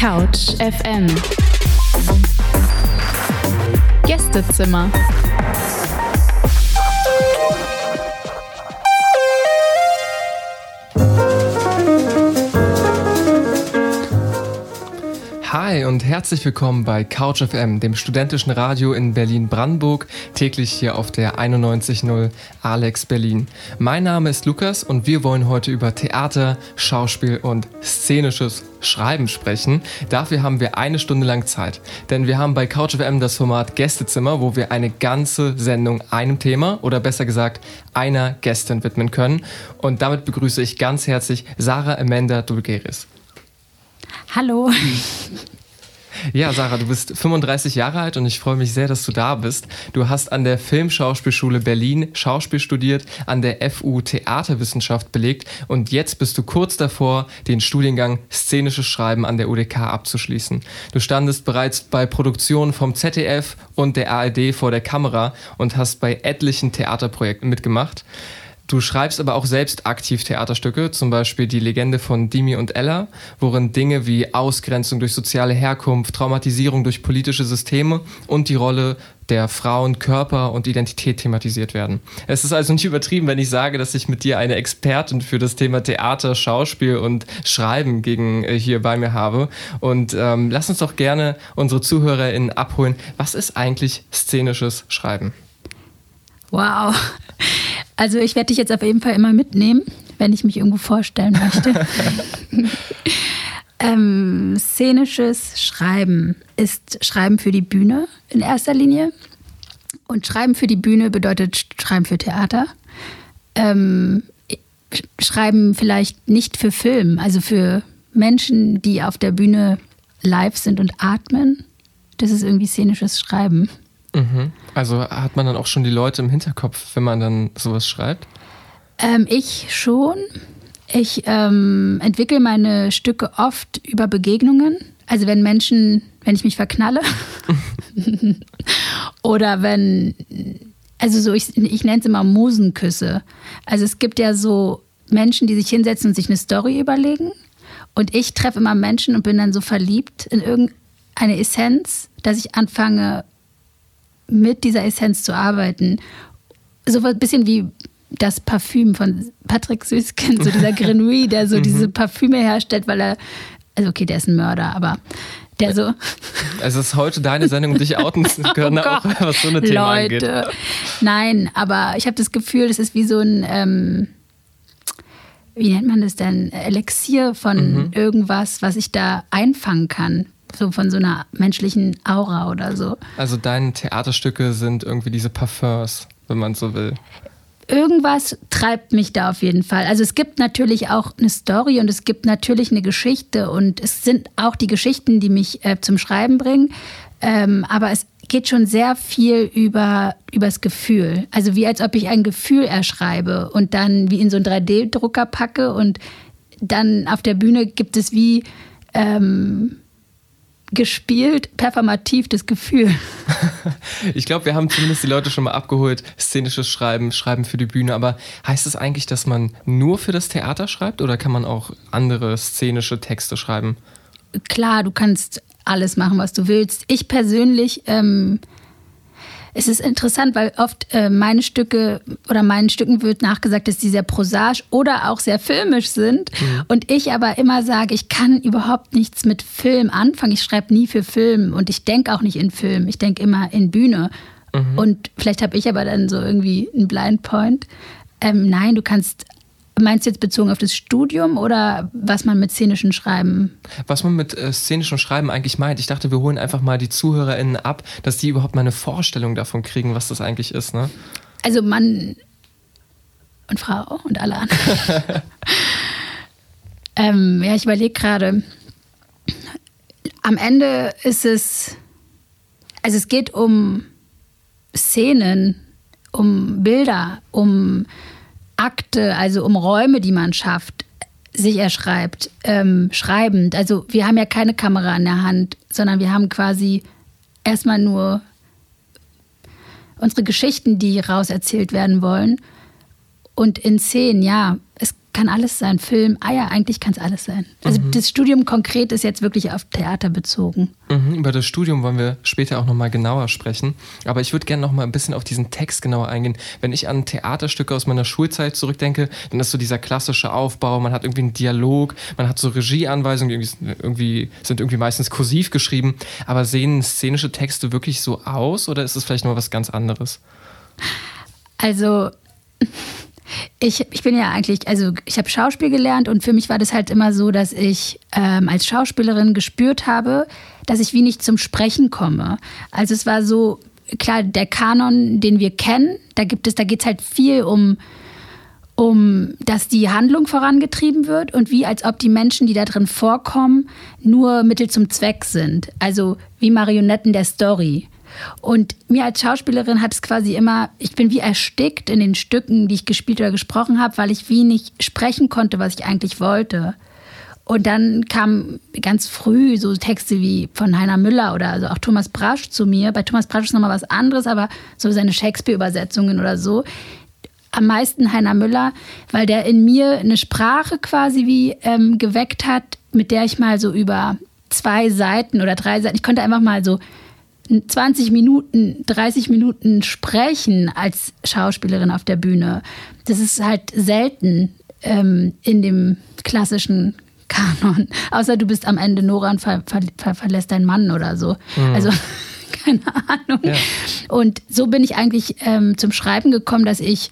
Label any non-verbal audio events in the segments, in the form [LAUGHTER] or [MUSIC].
Couch FM Gästezimmer Hi und herzlich willkommen bei Couch FM, dem studentischen Radio in Berlin-Brandenburg, täglich hier auf der 91.0 Alex Berlin. Mein Name ist Lukas und wir wollen heute über Theater, Schauspiel und szenisches Schreiben sprechen. Dafür haben wir eine Stunde lang Zeit, denn wir haben bei Couch FM das Format Gästezimmer, wo wir eine ganze Sendung einem Thema oder besser gesagt einer Gästin widmen können. Und damit begrüße ich ganz herzlich Sarah Amanda Dulgeris. Hallo. Ja, Sarah, du bist 35 Jahre alt und ich freue mich sehr, dass du da bist. Du hast an der Filmschauspielschule Berlin Schauspiel studiert, an der FU Theaterwissenschaft belegt und jetzt bist du kurz davor, den Studiengang Szenisches Schreiben an der UDK abzuschließen. Du standest bereits bei Produktionen vom ZDF und der ARD vor der Kamera und hast bei etlichen Theaterprojekten mitgemacht. Du schreibst aber auch selbst aktiv Theaterstücke, zum Beispiel Die Legende von Dimi und Ella, worin Dinge wie Ausgrenzung durch soziale Herkunft, Traumatisierung durch politische Systeme und die Rolle der Frauen, Körper und Identität thematisiert werden. Es ist also nicht übertrieben, wenn ich sage, dass ich mit dir eine Expertin für das Thema Theater, Schauspiel und Schreiben gegen äh, hier bei mir habe. Und ähm, lass uns doch gerne unsere ZuhörerInnen abholen. Was ist eigentlich szenisches Schreiben? Wow. Also ich werde dich jetzt auf jeden Fall immer mitnehmen, wenn ich mich irgendwo vorstellen möchte. [LAUGHS] ähm, szenisches Schreiben ist Schreiben für die Bühne in erster Linie. Und Schreiben für die Bühne bedeutet Schreiben für Theater. Ähm, schreiben vielleicht nicht für Film, also für Menschen, die auf der Bühne live sind und atmen. Das ist irgendwie szenisches Schreiben. Mhm. Also hat man dann auch schon die Leute im Hinterkopf, wenn man dann sowas schreibt? Ähm, ich schon. Ich ähm, entwickle meine Stücke oft über Begegnungen. Also wenn Menschen, wenn ich mich verknalle [LAUGHS] oder wenn, also so, ich, ich nenne es immer Musenküsse. Also es gibt ja so Menschen, die sich hinsetzen und sich eine Story überlegen. Und ich treffe immer Menschen und bin dann so verliebt in irgendeine Essenz, dass ich anfange, mit dieser Essenz zu arbeiten. So ein bisschen wie das Parfüm von Patrick Süßkind, so dieser [LAUGHS] Grenouille, der so mhm. diese Parfüme herstellt, weil er, also okay, der ist ein Mörder, aber der so. [LAUGHS] Es ist heute deine Sendung, dich outen zu [LAUGHS] können, oh auch was so eine Thema Leute. angeht. Nein, aber ich habe das Gefühl, das ist wie so ein, ähm, wie nennt man das denn, Elixier von mhm. irgendwas, was ich da einfangen kann so von so einer menschlichen Aura oder so. Also deine Theaterstücke sind irgendwie diese Parfums, wenn man so will. Irgendwas treibt mich da auf jeden Fall. Also es gibt natürlich auch eine Story und es gibt natürlich eine Geschichte und es sind auch die Geschichten, die mich äh, zum Schreiben bringen. Ähm, aber es geht schon sehr viel über übers Gefühl. Also wie als ob ich ein Gefühl erschreibe und dann wie in so einen 3D-Drucker packe und dann auf der Bühne gibt es wie ähm, gespielt, performativ das Gefühl. [LAUGHS] ich glaube, wir haben zumindest die Leute schon mal abgeholt. Szenisches Schreiben, Schreiben für die Bühne. Aber heißt es das eigentlich, dass man nur für das Theater schreibt oder kann man auch andere szenische Texte schreiben? Klar, du kannst alles machen, was du willst. Ich persönlich ähm, es ist interessant, weil oft äh, meine Stücke oder meinen Stücken wird nachgesagt, dass die sehr prosaisch oder auch sehr filmisch sind. Mhm. Und ich aber immer sage, ich kann überhaupt nichts mit Film anfangen. Ich schreibe nie für Film und ich denke auch nicht in Film. Ich denke immer in Bühne. Mhm. Und vielleicht habe ich aber dann so irgendwie einen Blind Point. Ähm, nein, du kannst Meinst du jetzt bezogen auf das Studium oder was man mit szenischen Schreiben? Was man mit äh, szenischem Schreiben eigentlich meint. Ich dachte, wir holen einfach mal die ZuhörerInnen ab, dass die überhaupt mal eine Vorstellung davon kriegen, was das eigentlich ist, ne? Also Mann und Frau und alle anderen. [LAUGHS] ähm, ja, ich überlege gerade. Am Ende ist es, also es geht um Szenen, um Bilder, um Akte, also um Räume, die man schafft, sich erschreibt, ähm, schreibend. Also wir haben ja keine Kamera in der Hand, sondern wir haben quasi erstmal nur unsere Geschichten, die rauserzählt werden wollen. Und in Szenen, ja, kann alles sein. Film, ah ja, eigentlich kann es alles sein. Also mhm. das Studium konkret ist jetzt wirklich auf Theater bezogen. Mhm, über das Studium wollen wir später auch nochmal genauer sprechen. Aber ich würde gerne nochmal ein bisschen auf diesen Text genauer eingehen. Wenn ich an Theaterstücke aus meiner Schulzeit zurückdenke, dann ist so dieser klassische Aufbau, man hat irgendwie einen Dialog, man hat so Regieanweisungen, die irgendwie, sind irgendwie meistens kursiv geschrieben. Aber sehen szenische Texte wirklich so aus oder ist es vielleicht nur was ganz anderes? Also ich, ich bin ja eigentlich, also ich habe Schauspiel gelernt und für mich war das halt immer so, dass ich ähm, als Schauspielerin gespürt habe, dass ich wie nicht zum Sprechen komme. Also es war so, klar, der Kanon, den wir kennen, da gibt es, da geht es halt viel um, um, dass die Handlung vorangetrieben wird und wie als ob die Menschen, die da drin vorkommen, nur Mittel zum Zweck sind. Also wie Marionetten der Story. Und mir als Schauspielerin hat es quasi immer, ich bin wie erstickt in den Stücken, die ich gespielt oder gesprochen habe, weil ich wie nicht sprechen konnte, was ich eigentlich wollte. Und dann kamen ganz früh so Texte wie von Heiner Müller oder also auch Thomas Brasch zu mir. Bei Thomas Brasch ist nochmal was anderes, aber so seine Shakespeare-Übersetzungen oder so. Am meisten Heiner Müller, weil der in mir eine Sprache quasi wie ähm, geweckt hat, mit der ich mal so über zwei Seiten oder drei Seiten, ich konnte einfach mal so 20 Minuten, 30 Minuten sprechen als Schauspielerin auf der Bühne. Das ist halt selten ähm, in dem klassischen Kanon. [LAUGHS] Außer du bist am Ende Nora und ver ver ver verlässt deinen Mann oder so. Mhm. Also [LAUGHS] keine Ahnung. Ja. Und so bin ich eigentlich ähm, zum Schreiben gekommen, dass ich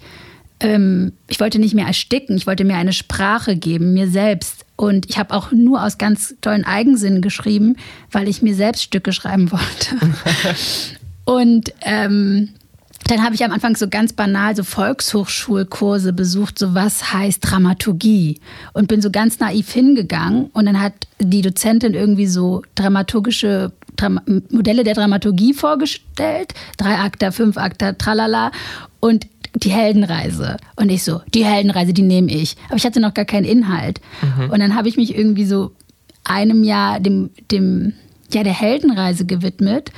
ähm, ich wollte nicht mehr ersticken, ich wollte mir eine Sprache geben, mir selbst. Und ich habe auch nur aus ganz tollen Eigensinn geschrieben, weil ich mir selbst Stücke schreiben wollte. [LAUGHS] und ähm, dann habe ich am Anfang so ganz banal so Volkshochschulkurse besucht, so was heißt Dramaturgie? Und bin so ganz naiv hingegangen und dann hat die Dozentin irgendwie so dramaturgische Dram Modelle der Dramaturgie vorgestellt, drei Akter, fünf Akter, tralala. Und die Heldenreise. Und ich so, die Heldenreise, die nehme ich. Aber ich hatte noch gar keinen Inhalt. Mhm. Und dann habe ich mich irgendwie so einem Jahr dem, dem ja, der Heldenreise gewidmet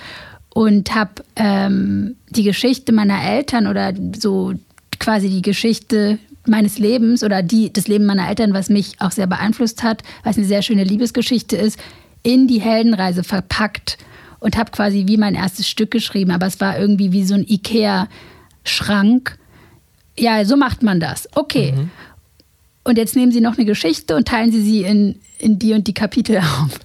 und habe ähm, die Geschichte meiner Eltern oder so quasi die Geschichte meines Lebens oder die, das Leben meiner Eltern, was mich auch sehr beeinflusst hat, was eine sehr schöne Liebesgeschichte ist, in die Heldenreise verpackt und habe quasi wie mein erstes Stück geschrieben. Aber es war irgendwie wie so ein Ikea-Schrank ja, so macht man das. Okay. Mhm. Und jetzt nehmen Sie noch eine Geschichte und teilen Sie sie in, in die und die Kapitel auf.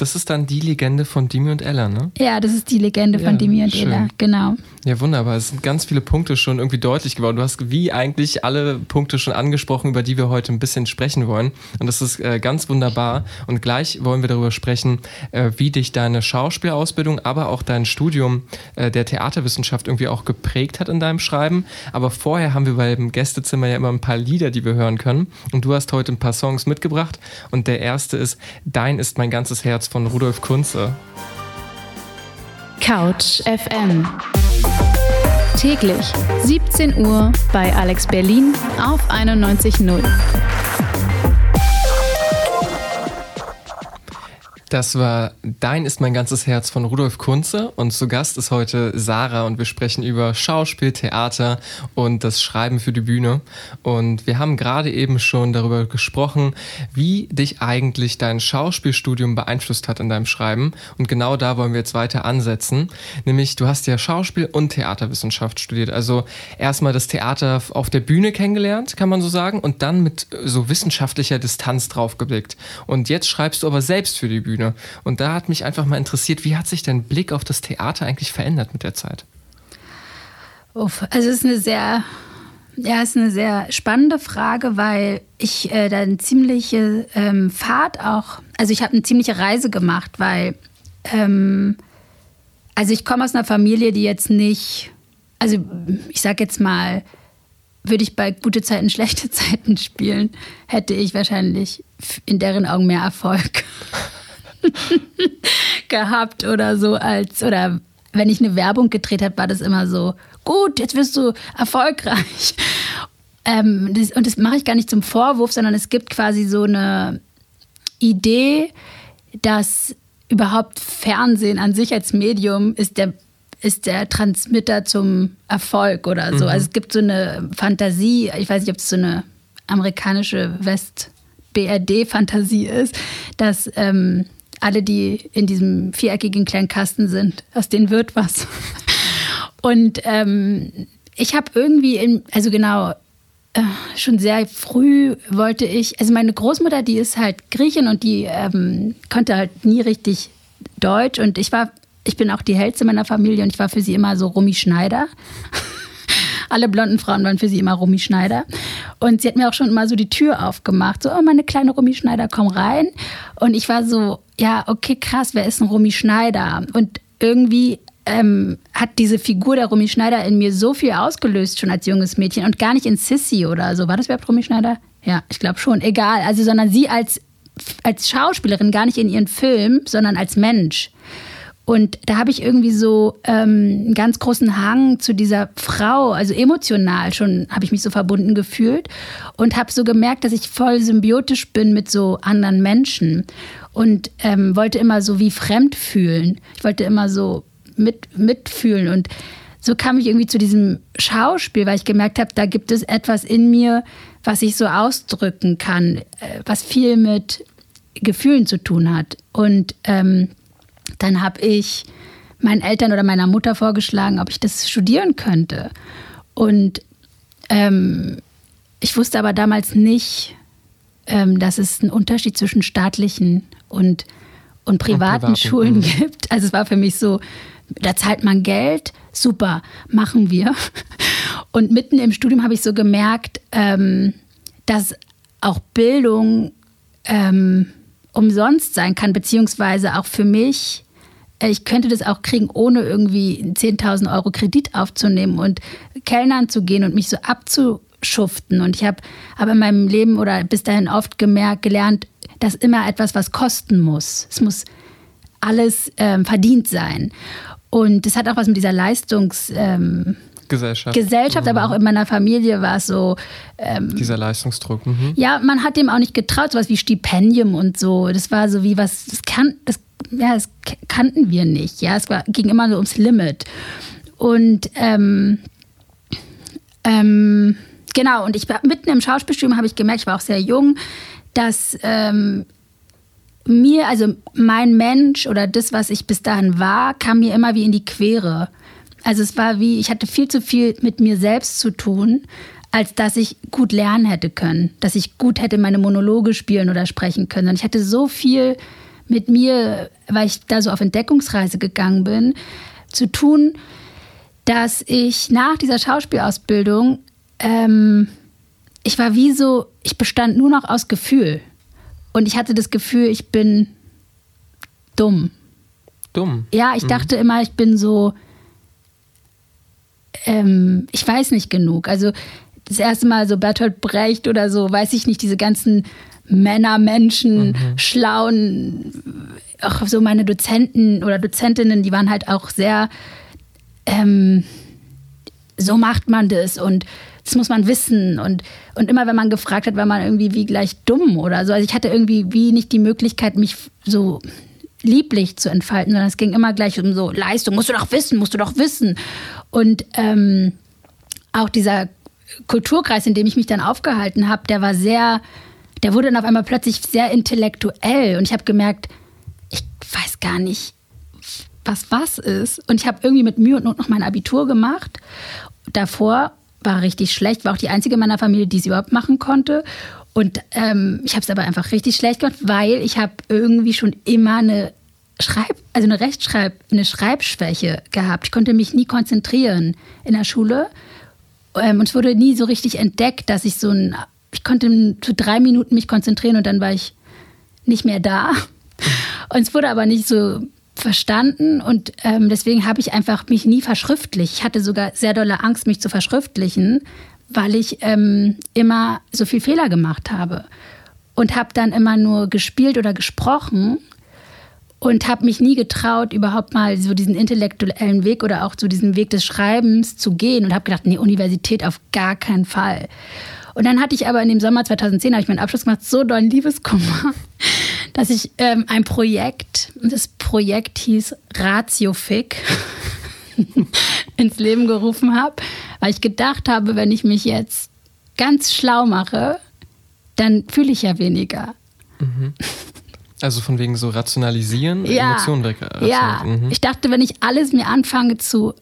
Das ist dann die Legende von Dimi und Ella, ne? Ja, das ist die Legende von ja, Dimi und schön. Ella, genau. Ja, wunderbar. Es sind ganz viele Punkte schon irgendwie deutlich geworden. Du hast wie eigentlich alle Punkte schon angesprochen, über die wir heute ein bisschen sprechen wollen. Und das ist äh, ganz wunderbar. Und gleich wollen wir darüber sprechen, äh, wie dich deine Schauspielausbildung, aber auch dein Studium äh, der Theaterwissenschaft irgendwie auch geprägt hat in deinem Schreiben. Aber vorher haben wir beim Gästezimmer ja immer ein paar Lieder, die wir hören können. Und du hast heute ein paar Songs mitgebracht. Und der erste ist Dein ist mein ganzes Herz von Rudolf Kunze. Couch FM. Täglich 17 Uhr bei Alex Berlin auf 91.0. Das war Dein ist mein ganzes Herz von Rudolf Kunze und zu Gast ist heute Sarah und wir sprechen über Schauspiel, Theater und das Schreiben für die Bühne. Und wir haben gerade eben schon darüber gesprochen, wie dich eigentlich dein Schauspielstudium beeinflusst hat in deinem Schreiben. Und genau da wollen wir jetzt weiter ansetzen. Nämlich, du hast ja Schauspiel und Theaterwissenschaft studiert. Also erstmal das Theater auf der Bühne kennengelernt, kann man so sagen, und dann mit so wissenschaftlicher Distanz draufgeblickt. Und jetzt schreibst du aber selbst für die Bühne. Bühne. Und da hat mich einfach mal interessiert, wie hat sich dein Blick auf das Theater eigentlich verändert mit der Zeit? Uff, also es ist eine sehr, ja, ist eine sehr spannende Frage, weil ich äh, da eine ziemliche ähm, Fahrt auch, also ich habe eine ziemliche Reise gemacht, weil, ähm, also ich komme aus einer Familie, die jetzt nicht, also ich sag jetzt mal, würde ich bei gute Zeiten, [LAUGHS] schlechte Zeiten spielen, hätte ich wahrscheinlich in deren Augen mehr Erfolg. [LAUGHS] gehabt oder so als oder wenn ich eine Werbung gedreht habe, war das immer so gut, jetzt wirst du erfolgreich. [LAUGHS] Ähm, das, und das mache ich gar nicht zum Vorwurf, sondern es gibt quasi so eine Idee, dass überhaupt Fernsehen an sich als Medium ist der ist der Transmitter zum Erfolg oder so. Mhm. Also es gibt so eine Fantasie, ich weiß nicht, ob es so eine amerikanische West-BRD-Fantasie ist, dass ähm, alle, die in diesem viereckigen kleinen Kasten sind, aus denen wird was. Und ähm, ich habe irgendwie, in, also genau, äh, schon sehr früh wollte ich, also meine Großmutter, die ist halt Griechin und die ähm, konnte halt nie richtig Deutsch und ich war, ich bin auch die hellste meiner Familie und ich war für sie immer so Rumi Schneider. Alle blonden Frauen waren für sie immer Rumi Schneider. Und sie hat mir auch schon immer so die Tür aufgemacht. So, oh, meine kleine Rumi Schneider, komm rein. Und ich war so, ja, okay, krass, wer ist ein Rumi Schneider? Und irgendwie ähm, hat diese Figur der Romy Schneider in mir so viel ausgelöst, schon als junges Mädchen und gar nicht in Sissy oder so. War das überhaupt Romy Schneider? Ja, ich glaube schon. Egal. Also, sondern sie als, als Schauspielerin, gar nicht in ihren Film, sondern als Mensch. Und da habe ich irgendwie so ähm, einen ganz großen Hang zu dieser Frau, also emotional schon habe ich mich so verbunden gefühlt und habe so gemerkt, dass ich voll symbiotisch bin mit so anderen Menschen und ähm, wollte immer so wie fremd fühlen. Ich wollte immer so mit, mitfühlen. Und so kam ich irgendwie zu diesem Schauspiel, weil ich gemerkt habe, da gibt es etwas in mir, was ich so ausdrücken kann, äh, was viel mit Gefühlen zu tun hat. Und ähm, dann habe ich meinen Eltern oder meiner Mutter vorgeschlagen, ob ich das studieren könnte. Und ähm, ich wusste aber damals nicht, ähm, dass es einen Unterschied zwischen staatlichen und, und privaten, und privaten [LAUGHS] Schulen mhm. gibt. Also es war für mich so, da zahlt man Geld, super, machen wir. [LAUGHS] Und mitten im Studium habe ich so gemerkt, ähm, dass auch Bildung ähm, umsonst sein kann, beziehungsweise auch für mich, ich könnte das auch kriegen, ohne irgendwie 10.000 Euro Kredit aufzunehmen und Kellnern zu gehen und mich so abzuschuften. Und ich habe aber in meinem Leben oder bis dahin oft gemerkt, gelernt, dass immer etwas was kosten muss. Es muss alles ähm, verdient sein. Und das hat auch was mit dieser Leistungs... Ähm, Gesellschaft. Gesellschaft, mhm. aber auch in meiner Familie war es so. Ähm, Dieser Leistungsdruck. Mhm. Ja, man hat dem auch nicht getraut, sowas wie Stipendium und so. Das war so wie was, das, kann, das, ja, das kannten wir nicht. Ja, es war, ging immer so ums Limit. Und ähm, ähm, genau, und ich mitten im Schauspielstudium habe ich gemerkt, ich war auch sehr jung, dass ähm, mir, also mein Mensch oder das, was ich bis dahin war, kam mir immer wie in die Quere. Also es war wie, ich hatte viel zu viel mit mir selbst zu tun, als dass ich gut lernen hätte können, dass ich gut hätte meine Monologe spielen oder sprechen können. Und ich hatte so viel mit mir, weil ich da so auf Entdeckungsreise gegangen bin, zu tun, dass ich nach dieser Schauspielausbildung, ähm, ich war wie so, ich bestand nur noch aus Gefühl. Und ich hatte das Gefühl, ich bin dumm. Dumm? Ja, ich mhm. dachte immer, ich bin so, ähm, ich weiß nicht genug. Also das erste Mal so Bertolt Brecht oder so, weiß ich nicht, diese ganzen Männer, Menschen, mhm. schlauen, auch so meine Dozenten oder Dozentinnen, die waren halt auch sehr, ähm, so macht man das und das muss man wissen. Und, und immer, wenn man gefragt hat, war man irgendwie wie gleich dumm oder so. Also ich hatte irgendwie wie nicht die Möglichkeit, mich so lieblich zu entfalten, sondern es ging immer gleich um so Leistung, musst du doch wissen, musst du doch wissen. Und ähm, auch dieser Kulturkreis, in dem ich mich dann aufgehalten habe, der war sehr, der wurde dann auf einmal plötzlich sehr intellektuell. Und ich habe gemerkt, ich weiß gar nicht, was was ist. Und ich habe irgendwie mit Mühe und Not noch mein Abitur gemacht. Davor war richtig schlecht, war auch die einzige in meiner Familie, die es überhaupt machen konnte. Und ähm, ich habe es aber einfach richtig schlecht gemacht, weil ich habe irgendwie schon immer eine Schreib, also eine Rechtschreib, eine Schreibschwäche gehabt. Ich konnte mich nie konzentrieren in der Schule. Ähm, und es wurde nie so richtig entdeckt, dass ich so ein, ich konnte für drei Minuten mich konzentrieren und dann war ich nicht mehr da. [LAUGHS] Und es wurde aber nicht so verstanden und ähm, deswegen habe ich einfach mich nie verschriftlicht. Ich hatte sogar sehr dolle Angst, mich zu verschriftlichen, weil ich ähm, immer so viel Fehler gemacht habe und habe dann immer nur gespielt oder gesprochen und habe mich nie getraut, überhaupt mal so diesen intellektuellen Weg oder auch so diesen Weg des Schreibens zu gehen und habe gedacht, nee, Universität auf gar keinen Fall. Und dann hatte ich aber in dem Sommer 2010, habe ich meinen Abschluss gemacht, so dollen Liebeskummer, [LAUGHS] dass ich ähm, ein Projekt, das Projekt hieß Ratiofic, [LAUGHS] ins Leben gerufen habe, weil ich gedacht habe, wenn ich mich jetzt ganz schlau mache, dann fühle ich ja weniger. Mhm. Also von wegen so rationalisieren, ja, Emotionen weg. Ja, mhm. ich dachte, wenn ich alles mir anfange zu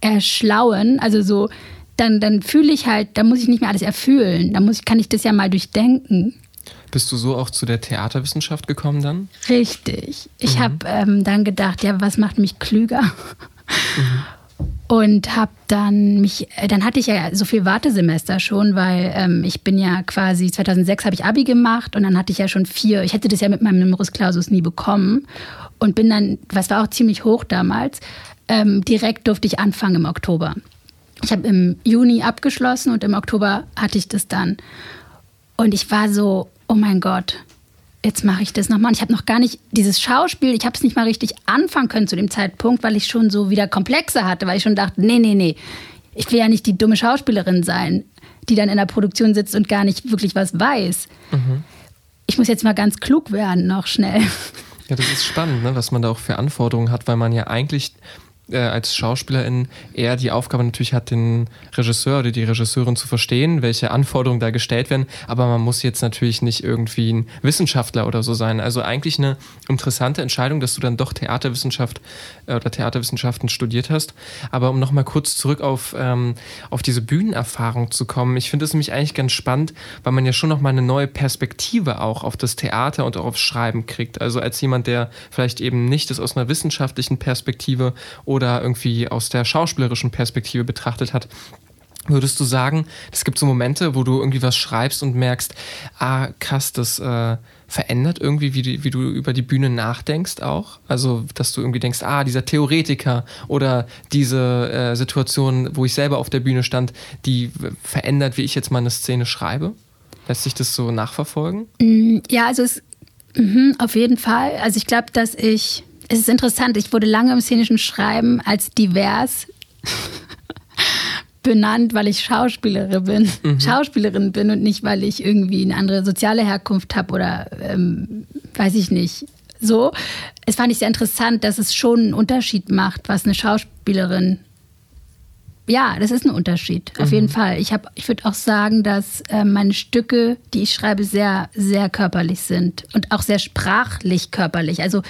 erschlauen, also so, dann, dann fühle ich halt, da muss ich nicht mehr alles erfühlen. Da muss ich, kann ich das ja mal durchdenken. Bist du so auch zu der Theaterwissenschaft gekommen dann? Richtig. Ich mhm. habe ähm, dann gedacht, ja, was macht mich klüger? Mhm. [LAUGHS] Und habe dann mich, äh, dann hatte ich ja so viel Wartesemester schon, weil ähm, ich bin ja quasi, 2006 habe ich Abi gemacht und dann hatte ich ja schon vier, ich hätte das ja mit meinem Numerus Clausus nie bekommen und bin dann, was war auch ziemlich hoch damals, ähm, direkt durfte ich anfangen im Oktober. Ich habe im Juni abgeschlossen und im Oktober hatte ich das dann. Und ich war so, oh mein Gott, jetzt mache ich das nochmal. Und ich habe noch gar nicht dieses Schauspiel, ich habe es nicht mal richtig anfangen können zu dem Zeitpunkt, weil ich schon so wieder Komplexe hatte, weil ich schon dachte, nee, nee, nee, ich will ja nicht die dumme Schauspielerin sein, die dann in der Produktion sitzt und gar nicht wirklich was weiß. Mhm. Ich muss jetzt mal ganz klug werden, noch schnell. Ja, das ist spannend, ne, was man da auch für Anforderungen hat, weil man ja eigentlich äh, als Schauspielerin eher die Aufgabe natürlich hat, den Regisseur oder die Regisseurin zu verstehen, welche Anforderungen da gestellt werden. Aber man muss jetzt natürlich nicht irgendwie ein Wissenschaftler oder so sein. Also eigentlich eine interessante Entscheidung, dass du dann doch Theaterwissenschaft äh, oder Theaterwissenschaften studiert hast. Aber um nochmal kurz zurück auf, ähm, auf diese Bühnenerfahrung zu kommen, ich finde es nämlich eigentlich ganz spannend, weil man ja schon nochmal eine neue Perspektive auch auf das Theater und auch aufs Schreiben kriegt. Also als jemand, der vielleicht eben nicht das aus einer wissenschaftlichen Perspektive oder oder irgendwie aus der schauspielerischen Perspektive betrachtet hat. Würdest du sagen, es gibt so Momente, wo du irgendwie was schreibst und merkst, ah, krass, das äh, verändert irgendwie, wie du, wie du über die Bühne nachdenkst auch? Also, dass du irgendwie denkst, ah, dieser Theoretiker oder diese äh, Situation, wo ich selber auf der Bühne stand, die verändert, wie ich jetzt mal eine Szene schreibe? Lässt sich das so nachverfolgen? Mm, ja, also es, mh, auf jeden Fall. Also ich glaube, dass ich es ist interessant, ich wurde lange im szenischen Schreiben als divers [LAUGHS] benannt, weil ich Schauspielerin bin, mhm. Schauspielerin bin und nicht, weil ich irgendwie eine andere soziale Herkunft habe oder ähm, weiß ich nicht. So, es fand ich sehr interessant, dass es schon einen Unterschied macht, was eine Schauspielerin. Ja, das ist ein Unterschied, auf mhm. jeden Fall. Ich, ich würde auch sagen, dass äh, meine Stücke, die ich schreibe, sehr, sehr körperlich sind und auch sehr sprachlich körperlich. Also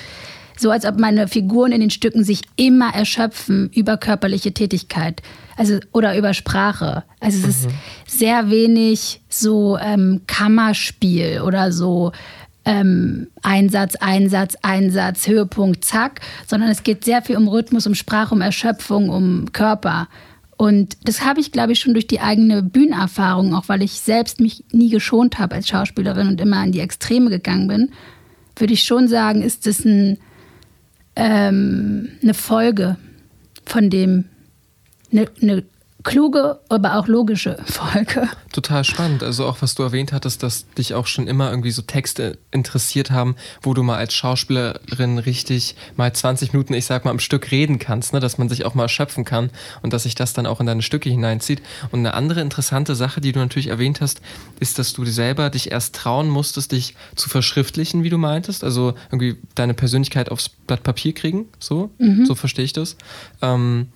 so als ob meine Figuren in den Stücken sich immer erschöpfen über körperliche Tätigkeit. Also, oder über Sprache. Also es mhm. ist sehr wenig so ähm, Kammerspiel oder so ähm, Einsatz, Einsatz, Einsatz, Höhepunkt, zack, sondern es geht sehr viel um Rhythmus, um Sprache, um Erschöpfung, um Körper. Und das habe ich, glaube ich, schon durch die eigene Bühnenerfahrung, auch weil ich selbst mich nie geschont habe als Schauspielerin und immer in die Extreme gegangen bin, würde ich schon sagen, ist es ein ähm, eine Folge von dem, eine, eine kluge, aber auch logische Folge. Total spannend. Also auch was du erwähnt hattest, dass dich auch schon immer irgendwie so Texte interessiert haben, wo du mal als Schauspielerin richtig mal 20 Minuten, ich sag mal, am Stück reden kannst, ne? dass man sich auch mal erschöpfen kann und dass sich das dann auch in deine Stücke hineinzieht. Und eine andere interessante Sache, die du natürlich erwähnt hast, ist, dass du selber dich erst trauen musstest, dich zu verschriftlichen, wie du meintest. Also irgendwie deine Persönlichkeit aufs Blatt Papier kriegen. So, mhm. so verstehe ich das. Ähm,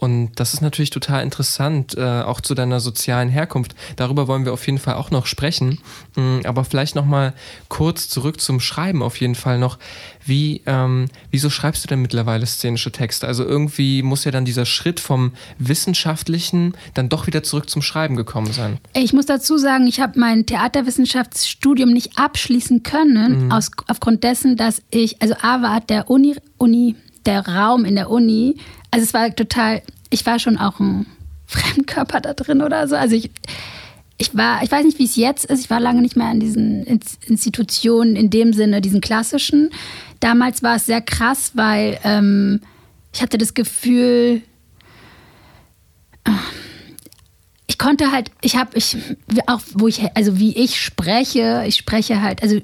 und das ist natürlich total interessant, äh, auch zu deiner sozialen Herkunft. Darüber wollen wir auf jeden Fall auch noch sprechen. Mhm, aber vielleicht noch mal kurz zurück zum Schreiben auf jeden Fall noch. Wie, ähm, wieso schreibst du denn mittlerweile szenische Texte? Also irgendwie muss ja dann dieser Schritt vom Wissenschaftlichen dann doch wieder zurück zum Schreiben gekommen sein. Ich muss dazu sagen, ich habe mein Theaterwissenschaftsstudium nicht abschließen können, mhm. aus, aufgrund dessen, dass ich, also A war der Uni, Uni der Raum in der Uni, also es war total, ich war schon auch ein Fremdkörper da drin oder so. Also ich, ich war, ich weiß nicht, wie es jetzt ist, ich war lange nicht mehr an diesen Institutionen in dem Sinne, diesen klassischen. Damals war es sehr krass, weil ähm, ich hatte das Gefühl, ich konnte halt, ich habe, ich, auch wo ich, also wie ich spreche, ich spreche halt, also,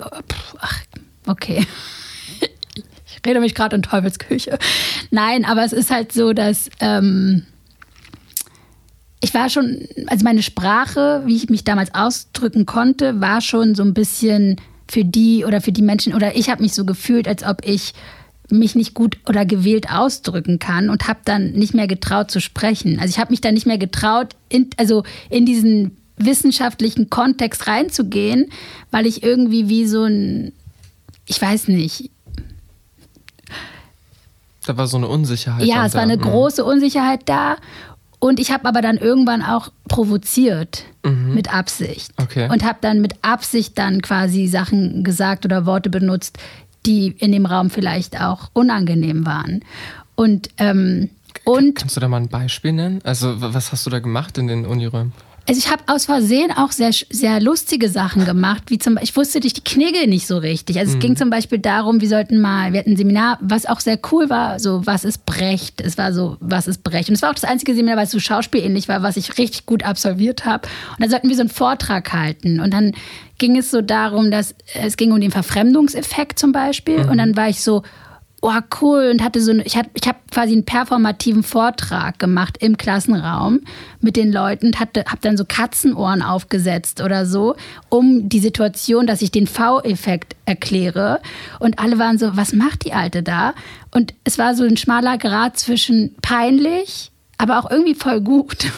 ach, okay rede mich gerade in Teufelsküche. Nein, aber es ist halt so, dass ähm, ich war schon, also meine Sprache, wie ich mich damals ausdrücken konnte, war schon so ein bisschen für die oder für die Menschen, oder ich habe mich so gefühlt, als ob ich mich nicht gut oder gewählt ausdrücken kann und habe dann nicht mehr getraut zu sprechen. Also ich habe mich dann nicht mehr getraut, in, also in diesen wissenschaftlichen Kontext reinzugehen, weil ich irgendwie wie so ein, ich weiß nicht. Da war so eine Unsicherheit. Ja, es war eine da. große Unsicherheit da. Und ich habe aber dann irgendwann auch provoziert mhm. mit Absicht. Okay. Und habe dann mit Absicht dann quasi Sachen gesagt oder Worte benutzt, die in dem Raum vielleicht auch unangenehm waren. Und, ähm, und Kannst du da mal ein Beispiel nennen? Also, was hast du da gemacht in den Uniräumen? Also ich habe aus Versehen auch sehr, sehr lustige Sachen gemacht, wie zum Beispiel, ich wusste die Knigge nicht so richtig. Also mhm. es ging zum Beispiel darum, wir sollten mal, wir hatten ein Seminar, was auch sehr cool war, so was ist Brecht? Es war so, was ist Brecht? Und es war auch das einzige Seminar, was so schauspielähnlich war, was ich richtig gut absolviert habe. Und da sollten wir so einen Vortrag halten. Und dann ging es so darum, dass es ging um den Verfremdungseffekt zum Beispiel. Mhm. Und dann war ich so, oh cool und hatte so ich habe ich hab quasi einen performativen Vortrag gemacht im Klassenraum mit den Leuten und hatte habe dann so Katzenohren aufgesetzt oder so, um die Situation, dass ich den V-Effekt erkläre und alle waren so, was macht die alte da? Und es war so ein schmaler Grad zwischen peinlich, aber auch irgendwie voll gut. [LAUGHS]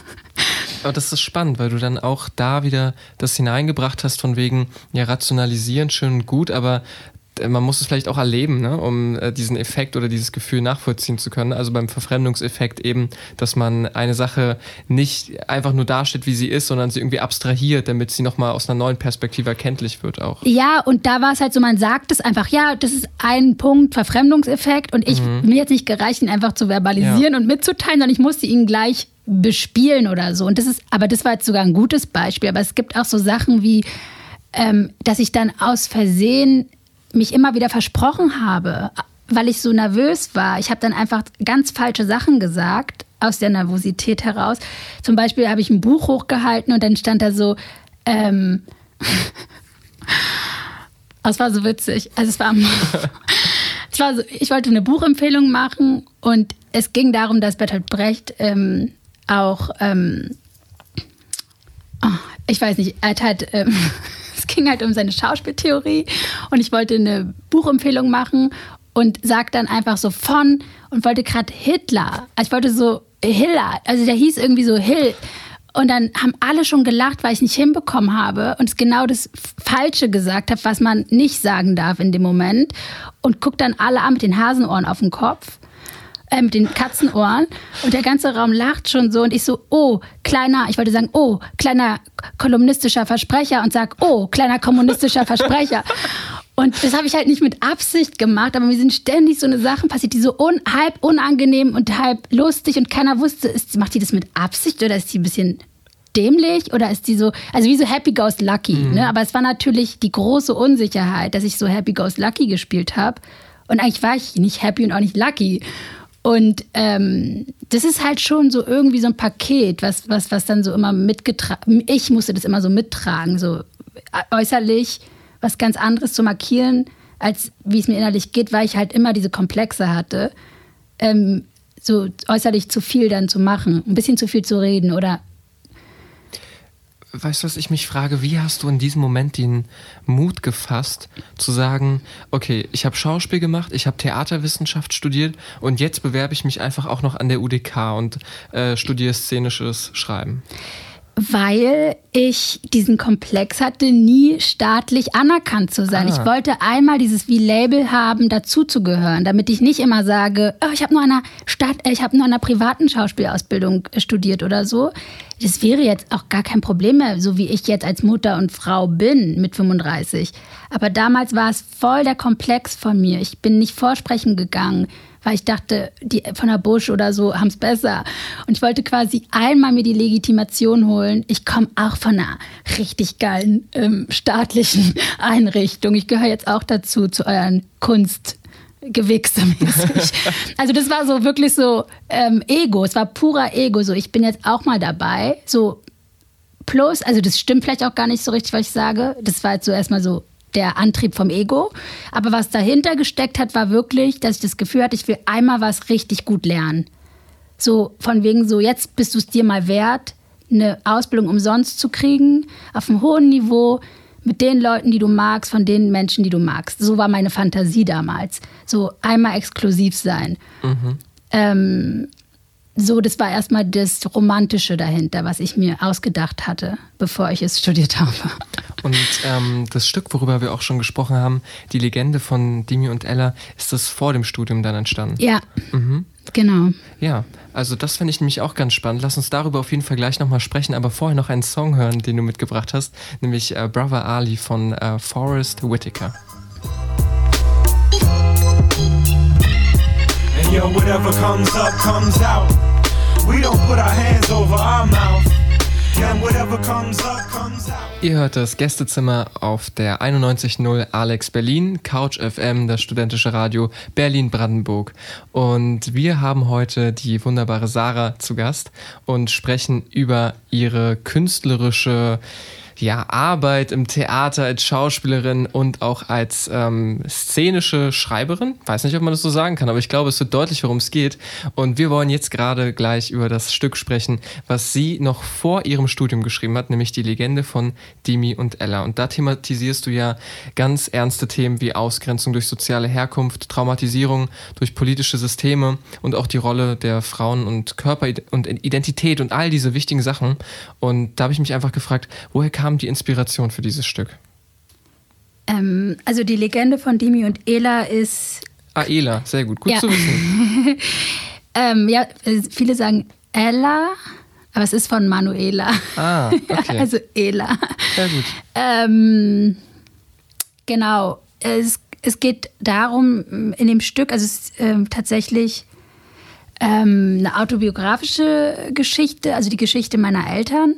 Aber das ist spannend, weil du dann auch da wieder das hineingebracht hast von wegen, ja, rationalisieren schön und gut, aber man muss es vielleicht auch erleben, ne, um äh, diesen Effekt oder dieses Gefühl nachvollziehen zu können. Also beim Verfremdungseffekt eben, dass man eine Sache nicht einfach nur darstellt, wie sie ist, sondern sie irgendwie abstrahiert, damit sie nochmal aus einer neuen Perspektive erkenntlich wird auch. Ja, und da war es halt so, man sagt es einfach, ja, das ist ein Punkt Verfremdungseffekt und ich mhm. mir jetzt nicht gereicht, ihn einfach zu verbalisieren ja. und mitzuteilen, sondern ich musste ihn gleich bespielen oder so. Und das ist, aber das war jetzt sogar ein gutes Beispiel. Aber es gibt auch so Sachen wie, ähm, dass ich dann aus Versehen mich immer wieder versprochen habe, weil ich so nervös war. Ich habe dann einfach ganz falsche Sachen gesagt aus der Nervosität heraus. Zum Beispiel habe ich ein Buch hochgehalten und dann stand da so, ähm, [LAUGHS] das war so witzig. Also es war, [LAUGHS] es war so, ich wollte eine Buchempfehlung machen und es ging darum, dass Bertolt Brecht ähm, auch, ähm, oh, ich weiß nicht, er hat ähm, [LAUGHS] ging halt um seine Schauspieltheorie und ich wollte eine Buchempfehlung machen und sag dann einfach so von und wollte gerade Hitler. Also ich wollte so Hiller, also der hieß irgendwie so Hill. Und dann haben alle schon gelacht, weil ich nicht hinbekommen habe und genau das Falsche gesagt habe, was man nicht sagen darf in dem Moment. Und guckt dann alle an mit den Hasenohren auf dem Kopf äh, mit den Katzenohren und der ganze Raum lacht schon so und ich so, oh, kleiner, ich wollte sagen, oh, kleiner kolumnistischer Versprecher und sag, oh, kleiner kommunistischer Versprecher. Und das habe ich halt nicht mit Absicht gemacht, aber mir sind ständig so eine Sachen passiert, die so un halb unangenehm und halb lustig und keiner wusste, ist, macht die das mit Absicht oder ist die ein bisschen dämlich oder ist die so, also wie so Happy Ghost Lucky, mhm. ne? Aber es war natürlich die große Unsicherheit, dass ich so Happy Ghost Lucky gespielt habe. Und eigentlich war ich nicht happy und auch nicht lucky. Und ähm, das ist halt schon so irgendwie so ein Paket, was, was, was dann so immer mitgetragen, ich musste das immer so mittragen, so äußerlich was ganz anderes zu markieren, als wie es mir innerlich geht, weil ich halt immer diese Komplexe hatte, ähm, so äußerlich zu viel dann zu machen, ein bisschen zu viel zu reden oder weißt du, was ich mich frage? Wie hast du in diesem Moment den Mut gefasst, zu sagen, okay, ich habe Schauspiel gemacht, ich habe Theaterwissenschaft studiert und jetzt bewerbe ich mich einfach auch noch an der UDK und äh, studiere szenisches Schreiben? Weil ich diesen Komplex hatte, nie staatlich anerkannt zu sein. Ah. Ich wollte einmal dieses wie Label haben, dazuzugehören, damit ich nicht immer sage, oh, ich habe nur einer Stadt, äh, ich habe nur einer privaten Schauspielausbildung studiert oder so. Das wäre jetzt auch gar kein Problem mehr, so wie ich jetzt als Mutter und Frau bin mit 35. Aber damals war es voll der Komplex von mir. Ich bin nicht vorsprechen gegangen weil ich dachte, die von der Busch oder so haben es besser. Und ich wollte quasi einmal mir die Legitimation holen. Ich komme auch von einer richtig geilen ähm, staatlichen [LAUGHS] Einrichtung. Ich gehöre jetzt auch dazu, zu euren Kunst. Gewichse mäßig. [LAUGHS] Also das war so wirklich so ähm, Ego, es war purer Ego. So, ich bin jetzt auch mal dabei. So plus, also das stimmt vielleicht auch gar nicht so richtig, was ich sage. Das war jetzt so erstmal so der Antrieb vom Ego. Aber was dahinter gesteckt hat, war wirklich, dass ich das Gefühl hatte, ich will einmal was richtig gut lernen. So von wegen so, jetzt bist du es dir mal wert, eine Ausbildung umsonst zu kriegen, auf einem hohen Niveau, mit den Leuten, die du magst, von den Menschen, die du magst. So war meine Fantasie damals. So einmal exklusiv sein. Mhm. Ähm, so, das war erstmal das Romantische dahinter, was ich mir ausgedacht hatte, bevor ich es studiert habe. Und ähm, das Stück, worüber wir auch schon gesprochen haben, die Legende von Dimi und Ella, ist das vor dem Studium dann entstanden? Ja. Mhm. Genau. Ja, also das finde ich nämlich auch ganz spannend. Lass uns darüber auf jeden Fall gleich nochmal sprechen, aber vorher noch einen Song hören, den du mitgebracht hast, nämlich äh, Brother Ali von äh, Forrest Whitaker. Yo, whatever comes up, comes out. We don't put our hands over our mouth. Ihr hört das Gästezimmer auf der 91.0 Alex Berlin, Couch FM, das studentische Radio Berlin-Brandenburg. Und wir haben heute die wunderbare Sarah zu Gast und sprechen über ihre künstlerische ja, Arbeit im Theater als Schauspielerin und auch als ähm, szenische Schreiberin. Weiß nicht, ob man das so sagen kann, aber ich glaube, es wird deutlich, worum es geht. Und wir wollen jetzt gerade gleich über das Stück sprechen, was sie noch vor ihrem Studium geschrieben hat, nämlich die Legende von Dimi und Ella. Und da thematisierst du ja ganz ernste Themen wie Ausgrenzung durch soziale Herkunft, Traumatisierung durch politische Systeme und auch die Rolle der Frauen und Körper und Identität und all diese wichtigen Sachen. Und da habe ich mich einfach gefragt, woher kam kam die Inspiration für dieses Stück? Ähm, also die Legende von Dimi und Ela ist. Ah, Ela, sehr gut. Gut ja. zu wissen. [LAUGHS] ähm, ja, viele sagen Ella, aber es ist von Manuela. Ah, okay. [LAUGHS] also Ela. Sehr gut. Ähm, genau. Es, es geht darum, in dem Stück, also es ist ähm, tatsächlich ähm, eine autobiografische Geschichte, also die Geschichte meiner Eltern.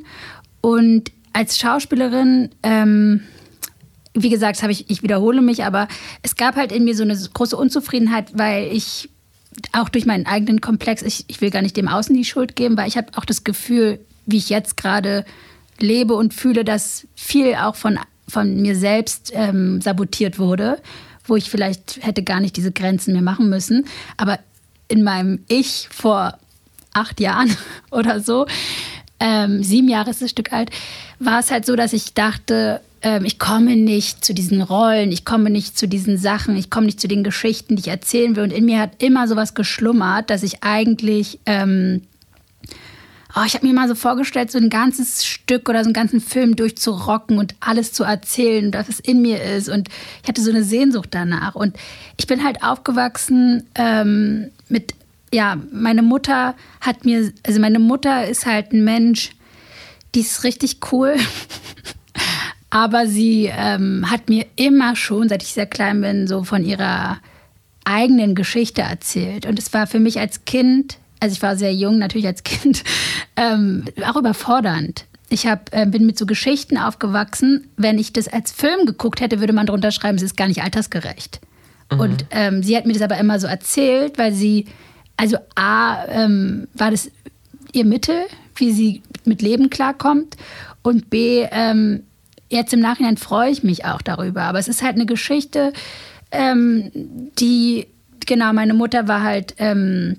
Und als Schauspielerin, ähm, wie gesagt, habe ich, ich wiederhole mich, aber es gab halt in mir so eine große Unzufriedenheit, weil ich auch durch meinen eigenen Komplex, ich, ich will gar nicht dem Außen die Schuld geben, weil ich habe auch das Gefühl, wie ich jetzt gerade lebe und fühle, dass viel auch von, von mir selbst ähm, sabotiert wurde, wo ich vielleicht hätte gar nicht diese Grenzen mehr machen müssen. Aber in meinem Ich vor acht Jahren [LAUGHS] oder so, ähm, sieben Jahre ist das Stück alt, war es halt so, dass ich dachte, ähm, ich komme nicht zu diesen Rollen, ich komme nicht zu diesen Sachen, ich komme nicht zu den Geschichten, die ich erzählen will. Und in mir hat immer sowas geschlummert, dass ich eigentlich ähm, Oh, ich habe mir mal so vorgestellt, so ein ganzes Stück oder so einen ganzen Film durchzurocken und alles zu erzählen, dass es in mir ist. Und ich hatte so eine Sehnsucht danach. Und ich bin halt aufgewachsen ähm, mit, ja, meine Mutter hat mir, also meine Mutter ist halt ein Mensch, die ist richtig cool. [LAUGHS] Aber sie ähm, hat mir immer schon, seit ich sehr klein bin, so von ihrer eigenen Geschichte erzählt. Und es war für mich als Kind, also ich war sehr jung, natürlich als Kind, [LAUGHS] ähm, auch überfordernd. Ich hab, äh, bin mit so Geschichten aufgewachsen. Wenn ich das als Film geguckt hätte, würde man drunter schreiben, es ist gar nicht altersgerecht. Mhm. Und ähm, sie hat mir das aber immer so erzählt, weil sie, also A, ähm, war das ihr Mittel, wie sie mit Leben klarkommt. Und B, ähm, jetzt im Nachhinein freue ich mich auch darüber. Aber es ist halt eine Geschichte, ähm, die, genau, meine Mutter war halt ähm,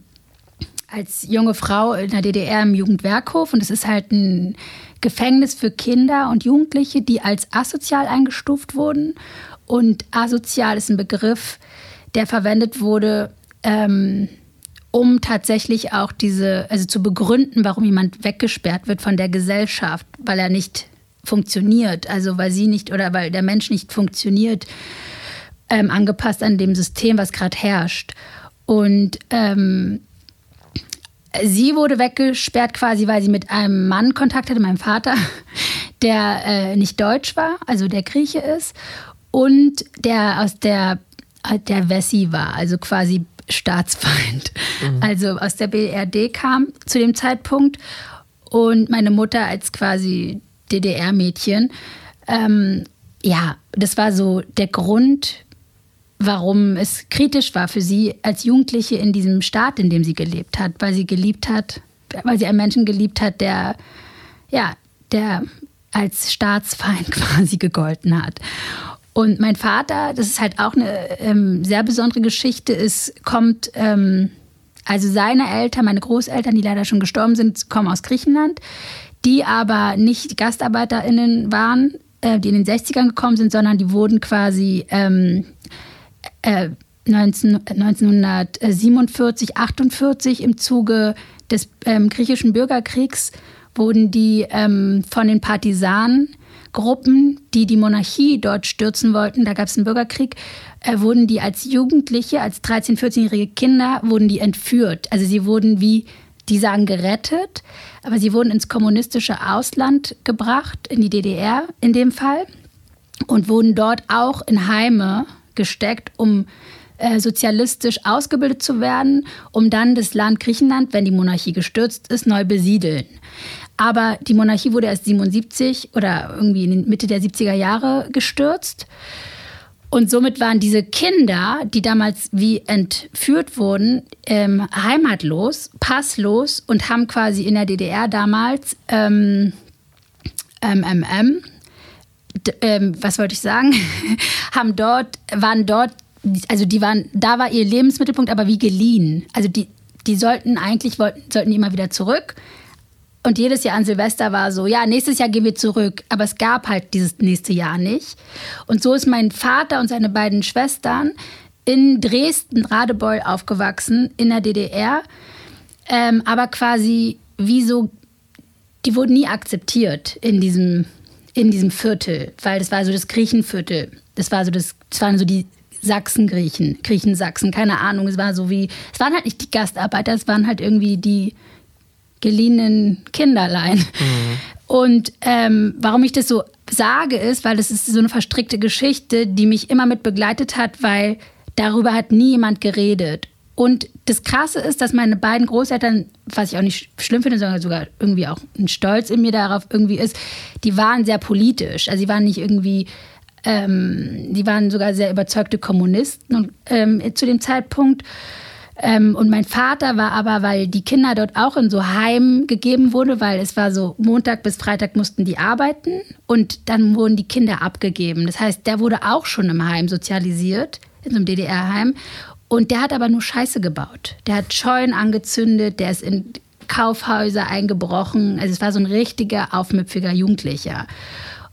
als junge Frau in der DDR im Jugendwerkhof und es ist halt ein Gefängnis für Kinder und Jugendliche, die als asozial eingestuft wurden. Und asozial ist ein Begriff, der verwendet wurde, ähm, um tatsächlich auch diese, also zu begründen, warum jemand weggesperrt wird von der Gesellschaft, weil er nicht funktioniert, also weil sie nicht oder weil der Mensch nicht funktioniert, ähm, angepasst an dem System, was gerade herrscht. Und ähm, sie wurde weggesperrt quasi, weil sie mit einem Mann Kontakt hatte, meinem Vater, [LAUGHS] der äh, nicht deutsch war, also der Grieche ist und der aus der der Wessi war, also quasi Staatsfeind. Mhm. Also aus der BRD kam zu dem Zeitpunkt und meine Mutter als quasi DDR-Mädchen. Ähm, ja, das war so der Grund, warum es kritisch war für sie als Jugendliche in diesem Staat, in dem sie gelebt hat, weil sie geliebt hat, weil sie einen Menschen geliebt hat, der ja, der als Staatsfeind [LAUGHS] quasi gegolten hat. Und mein Vater, das ist halt auch eine ähm, sehr besondere Geschichte, es kommt, ähm, also seine Eltern, meine Großeltern, die leider schon gestorben sind, kommen aus Griechenland, die aber nicht GastarbeiterInnen waren, äh, die in den 60ern gekommen sind, sondern die wurden quasi ähm, äh, 19, 1947, 48 im Zuge des ähm, griechischen Bürgerkriegs wurden die ähm, von den Partisanengruppen, die die Monarchie dort stürzen wollten, da gab es einen Bürgerkrieg, äh, wurden die als Jugendliche, als 13-, 14-jährige Kinder, wurden die entführt. Also sie wurden wie, die sagen gerettet, aber sie wurden ins kommunistische Ausland gebracht, in die DDR in dem Fall, und wurden dort auch in Heime gesteckt, um äh, sozialistisch ausgebildet zu werden, um dann das Land Griechenland, wenn die Monarchie gestürzt ist, neu besiedeln. Aber die Monarchie wurde erst 77 oder irgendwie in Mitte der 70er Jahre gestürzt. Und somit waren diese Kinder, die damals wie entführt wurden, ähm, heimatlos, passlos und haben quasi in der DDR damals ähm, ähm, ähm, was wollte ich sagen, [LAUGHS] haben dort, waren dort, also die waren, da war ihr Lebensmittelpunkt aber wie geliehen. Also die, die sollten eigentlich, wollten, sollten immer wieder zurück. Und jedes Jahr an Silvester war so, ja, nächstes Jahr gehen wir zurück. Aber es gab halt dieses nächste Jahr nicht. Und so ist mein Vater und seine beiden Schwestern in Dresden-Radebeul aufgewachsen, in der DDR. Ähm, aber quasi wie so, die wurden nie akzeptiert in diesem, in diesem Viertel, weil das war so das Griechenviertel. Das war so das, das waren so die Sachsen-Griechen, Griechen-Sachsen, keine Ahnung. Es war so wie, es waren halt nicht die Gastarbeiter, es waren halt irgendwie die geliehenen Kinderlein. Mhm. Und ähm, warum ich das so sage, ist, weil das ist so eine verstrickte Geschichte, die mich immer mit begleitet hat, weil darüber hat nie jemand geredet. Und das Krasse ist, dass meine beiden Großeltern, was ich auch nicht schlimm finde, sondern sogar irgendwie auch ein Stolz in mir darauf irgendwie ist, die waren sehr politisch. Also sie waren nicht irgendwie, ähm, die waren sogar sehr überzeugte Kommunisten und, ähm, zu dem Zeitpunkt. Ähm, und mein Vater war aber, weil die Kinder dort auch in so Heim gegeben wurde, weil es war so Montag bis Freitag mussten die arbeiten und dann wurden die Kinder abgegeben. Das heißt, der wurde auch schon im Heim sozialisiert, in so einem DDR-Heim. Und der hat aber nur Scheiße gebaut. Der hat Scheunen angezündet, der ist in Kaufhäuser eingebrochen. Also es war so ein richtiger, aufmüpfiger Jugendlicher.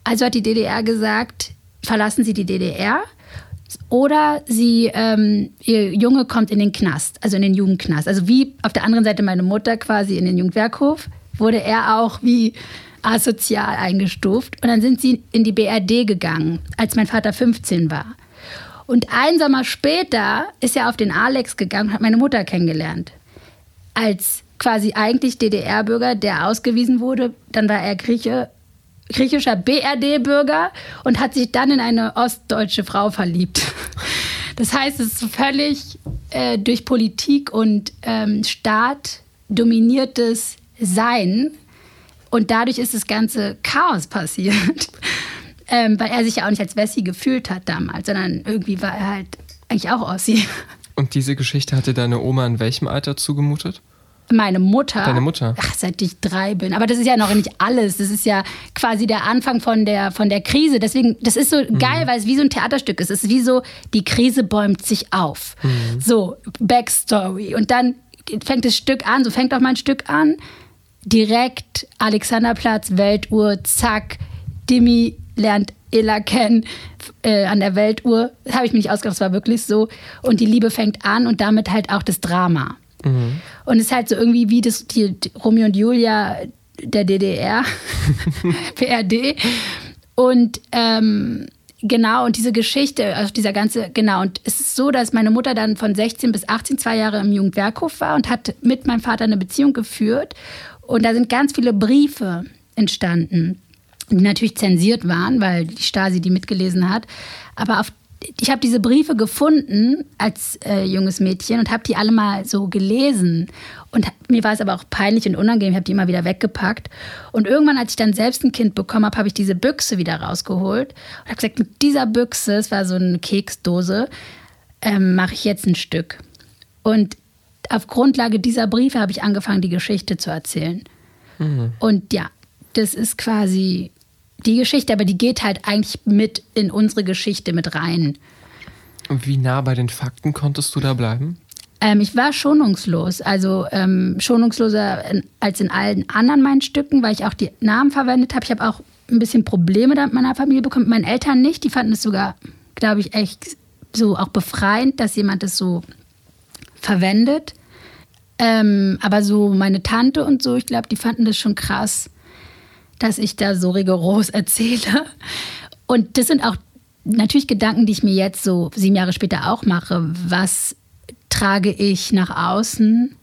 Also hat die DDR gesagt, verlassen Sie die DDR oder sie, ähm, ihr Junge kommt in den Knast, also in den Jugendknast. Also wie auf der anderen Seite meine Mutter quasi in den Jugendwerkhof, wurde er auch wie asozial eingestuft. Und dann sind sie in die BRD gegangen, als mein Vater 15 war. Und ein Sommer später ist er auf den Alex gegangen und hat meine Mutter kennengelernt. Als quasi eigentlich DDR-Bürger, der ausgewiesen wurde. Dann war er Grieche griechischer BRD-Bürger und hat sich dann in eine ostdeutsche Frau verliebt. Das heißt, es ist völlig äh, durch Politik und ähm, Staat dominiertes Sein und dadurch ist das ganze Chaos passiert. [LAUGHS] ähm, weil er sich ja auch nicht als Wessi gefühlt hat damals, sondern irgendwie war er halt eigentlich auch Ossi. Und diese Geschichte hatte deine Oma in welchem Alter zugemutet? Meine Mutter. Deine Mutter. Ach, seit ich drei bin. Aber das ist ja noch nicht alles. Das ist ja quasi der Anfang von der, von der Krise. Deswegen, das ist so mhm. geil, weil es wie so ein Theaterstück ist. Es ist wie so, die Krise bäumt sich auf. Mhm. So, Backstory. Und dann fängt das Stück an, so fängt auch mein Stück an. Direkt Alexanderplatz, Weltuhr, zack. Dimi lernt Ella kennen äh, an der Weltuhr. Das habe ich mir nicht ausgedacht, das war wirklich so. Und die Liebe fängt an und damit halt auch das Drama. Mhm. Und es ist halt so irgendwie wie das, die, die Romeo und Julia der DDR, [LAUGHS] PRD. Und ähm, genau, und diese Geschichte, also dieser ganze, genau, und es ist so, dass meine Mutter dann von 16 bis 18 zwei Jahre im Jugendwerkhof war und hat mit meinem Vater eine Beziehung geführt. Und da sind ganz viele Briefe entstanden, die natürlich zensiert waren, weil die Stasi die mitgelesen hat. Aber auf ich habe diese Briefe gefunden als äh, junges Mädchen und habe die alle mal so gelesen. Und mir war es aber auch peinlich und unangenehm, ich habe die immer wieder weggepackt. Und irgendwann, als ich dann selbst ein Kind bekommen habe, habe ich diese Büchse wieder rausgeholt und habe gesagt, mit dieser Büchse, es war so eine Keksdose, ähm, mache ich jetzt ein Stück. Und auf Grundlage dieser Briefe habe ich angefangen, die Geschichte zu erzählen. Mhm. Und ja, das ist quasi die Geschichte, aber die geht halt eigentlich mit in unsere Geschichte mit rein. Und wie nah bei den Fakten konntest du da bleiben? Ähm, ich war schonungslos, also ähm, schonungsloser als in allen anderen meinen Stücken, weil ich auch die Namen verwendet habe. Ich habe auch ein bisschen Probleme mit meiner Familie bekommen, mit meinen Eltern nicht. Die fanden es sogar, glaube ich, echt so auch befreiend, dass jemand das so verwendet. Ähm, aber so meine Tante und so, ich glaube, die fanden das schon krass, dass ich da so rigoros [LAUGHS] erzähle. Und das sind auch natürlich Gedanken, die ich mir jetzt so sieben Jahre später auch mache. Was trage ich nach außen?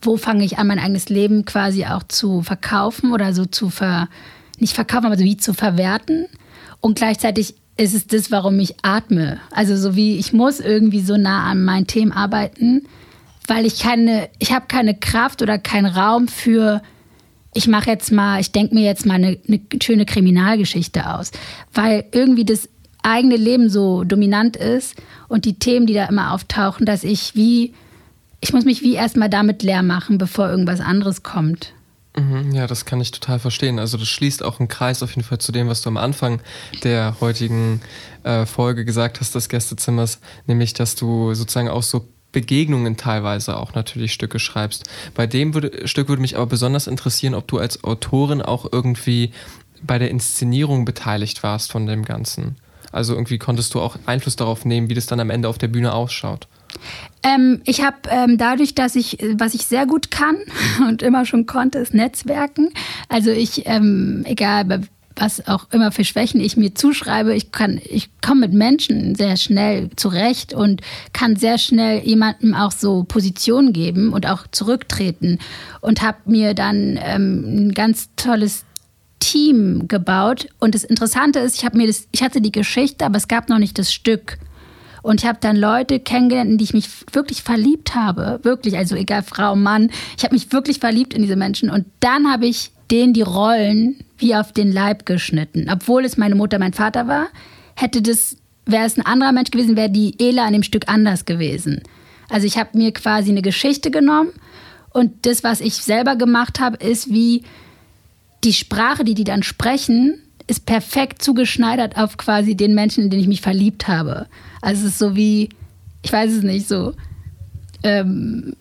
Wo fange ich an, mein eigenes Leben quasi auch zu verkaufen oder so zu ver, nicht verkaufen, aber so wie zu verwerten? Und gleichzeitig ist es das, warum ich atme. Also so wie ich muss irgendwie so nah an meinen Themen arbeiten, weil ich keine, ich habe keine Kraft oder keinen Raum für, ich mache jetzt mal, ich denke mir jetzt mal eine, eine schöne Kriminalgeschichte aus, weil irgendwie das eigene Leben so dominant ist und die Themen, die da immer auftauchen, dass ich wie, ich muss mich wie erstmal damit leer machen, bevor irgendwas anderes kommt. Mhm, ja, das kann ich total verstehen. Also das schließt auch einen Kreis auf jeden Fall zu dem, was du am Anfang der heutigen äh, Folge gesagt hast des Gästezimmers, nämlich dass du sozusagen auch so Begegnungen teilweise auch natürlich Stücke schreibst. Bei dem würde, Stück würde mich aber besonders interessieren, ob du als Autorin auch irgendwie bei der Inszenierung beteiligt warst von dem Ganzen. Also irgendwie konntest du auch Einfluss darauf nehmen, wie das dann am Ende auf der Bühne ausschaut. Ähm, ich habe ähm, dadurch, dass ich, was ich sehr gut kann [LAUGHS] und immer schon konnte, ist Netzwerken. Also ich, ähm, egal was auch immer für Schwächen ich mir zuschreibe, ich kann, ich komme mit Menschen sehr schnell zurecht und kann sehr schnell jemandem auch so Position geben und auch zurücktreten und habe mir dann ähm, ein ganz tolles Team gebaut. Und das Interessante ist, ich habe mir das, ich hatte die Geschichte, aber es gab noch nicht das Stück. Und ich habe dann Leute kennengelernt, in die ich mich wirklich verliebt habe. Wirklich, also egal Frau, Mann. Ich habe mich wirklich verliebt in diese Menschen. Und dann habe ich denen die Rollen wie auf den Leib geschnitten. Obwohl es meine Mutter, mein Vater war, hätte das, wäre es ein anderer Mensch gewesen, wäre die Ela an dem Stück anders gewesen. Also ich habe mir quasi eine Geschichte genommen und das, was ich selber gemacht habe, ist wie die Sprache, die die dann sprechen, ist perfekt zugeschneidert auf quasi den Menschen, in den ich mich verliebt habe. Also es ist so wie, ich weiß es nicht, so, ähm,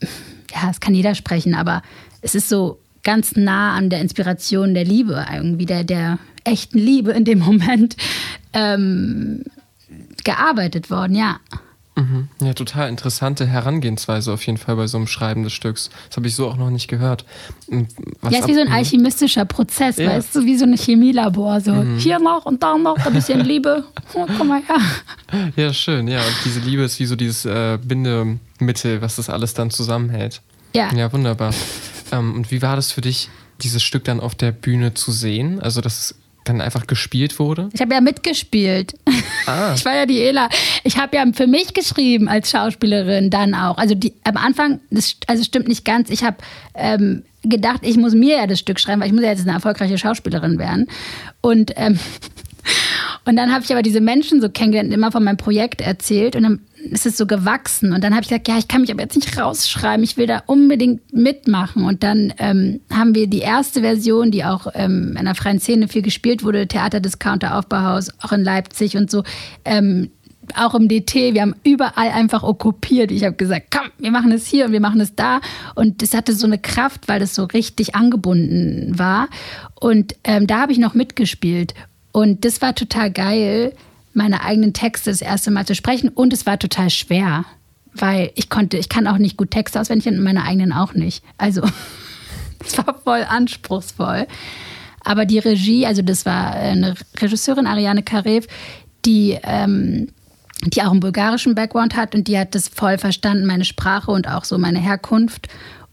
ja, es kann jeder sprechen, aber es ist so ganz nah an der Inspiration der Liebe, irgendwie der, der echten Liebe in dem Moment ähm, gearbeitet worden, ja. Mhm. Ja, total interessante Herangehensweise auf jeden Fall bei so einem Schreiben des Stücks. Das habe ich so auch noch nicht gehört. Was ja, ist wie so ein alchemistischer Prozess, ja. weißt du, wie so ein Chemielabor. So mhm. hier noch und da noch ein bisschen Liebe. Oh, komm mal her. [LAUGHS] Ja, schön. Ja, und diese Liebe ist wie so dieses äh, Bindemittel, was das alles dann zusammenhält. Ja. Ja, wunderbar. Ähm, und wie war das für dich, dieses Stück dann auf der Bühne zu sehen? Also, das dann einfach gespielt wurde? Ich habe ja mitgespielt. Ah. [LAUGHS] Ich war ja die Ela. Ich habe ja für mich geschrieben als Schauspielerin dann auch. Also die, am Anfang, das also stimmt nicht ganz. Ich habe ähm, gedacht, ich muss mir ja das Stück schreiben, weil ich muss ja jetzt eine erfolgreiche Schauspielerin werden. Und ähm, [LAUGHS] und dann habe ich aber diese Menschen so kennengelernt, immer von meinem Projekt erzählt. Und dann ist es so gewachsen. Und dann habe ich gesagt, ja, ich kann mich aber jetzt nicht rausschreiben, ich will da unbedingt mitmachen. Und dann ähm, haben wir die erste Version, die auch ähm, in einer freien Szene viel gespielt wurde, Theater Discounter Aufbauhaus, auch in Leipzig und so. Ähm, auch im DT, wir haben überall einfach okkupiert. Ich habe gesagt, komm, wir machen es hier und wir machen es da. Und das hatte so eine Kraft, weil das so richtig angebunden war. Und ähm, da habe ich noch mitgespielt. Und das war total geil, meine eigenen Texte das erste Mal zu sprechen. Und es war total schwer, weil ich konnte, ich kann auch nicht gut Texte auswendig und meine eigenen auch nicht. Also [LAUGHS] es war voll anspruchsvoll. Aber die Regie, also das war eine Regisseurin, Ariane Karev, die, ähm, die auch einen bulgarischen Background hat und die hat das voll verstanden, meine Sprache und auch so meine Herkunft.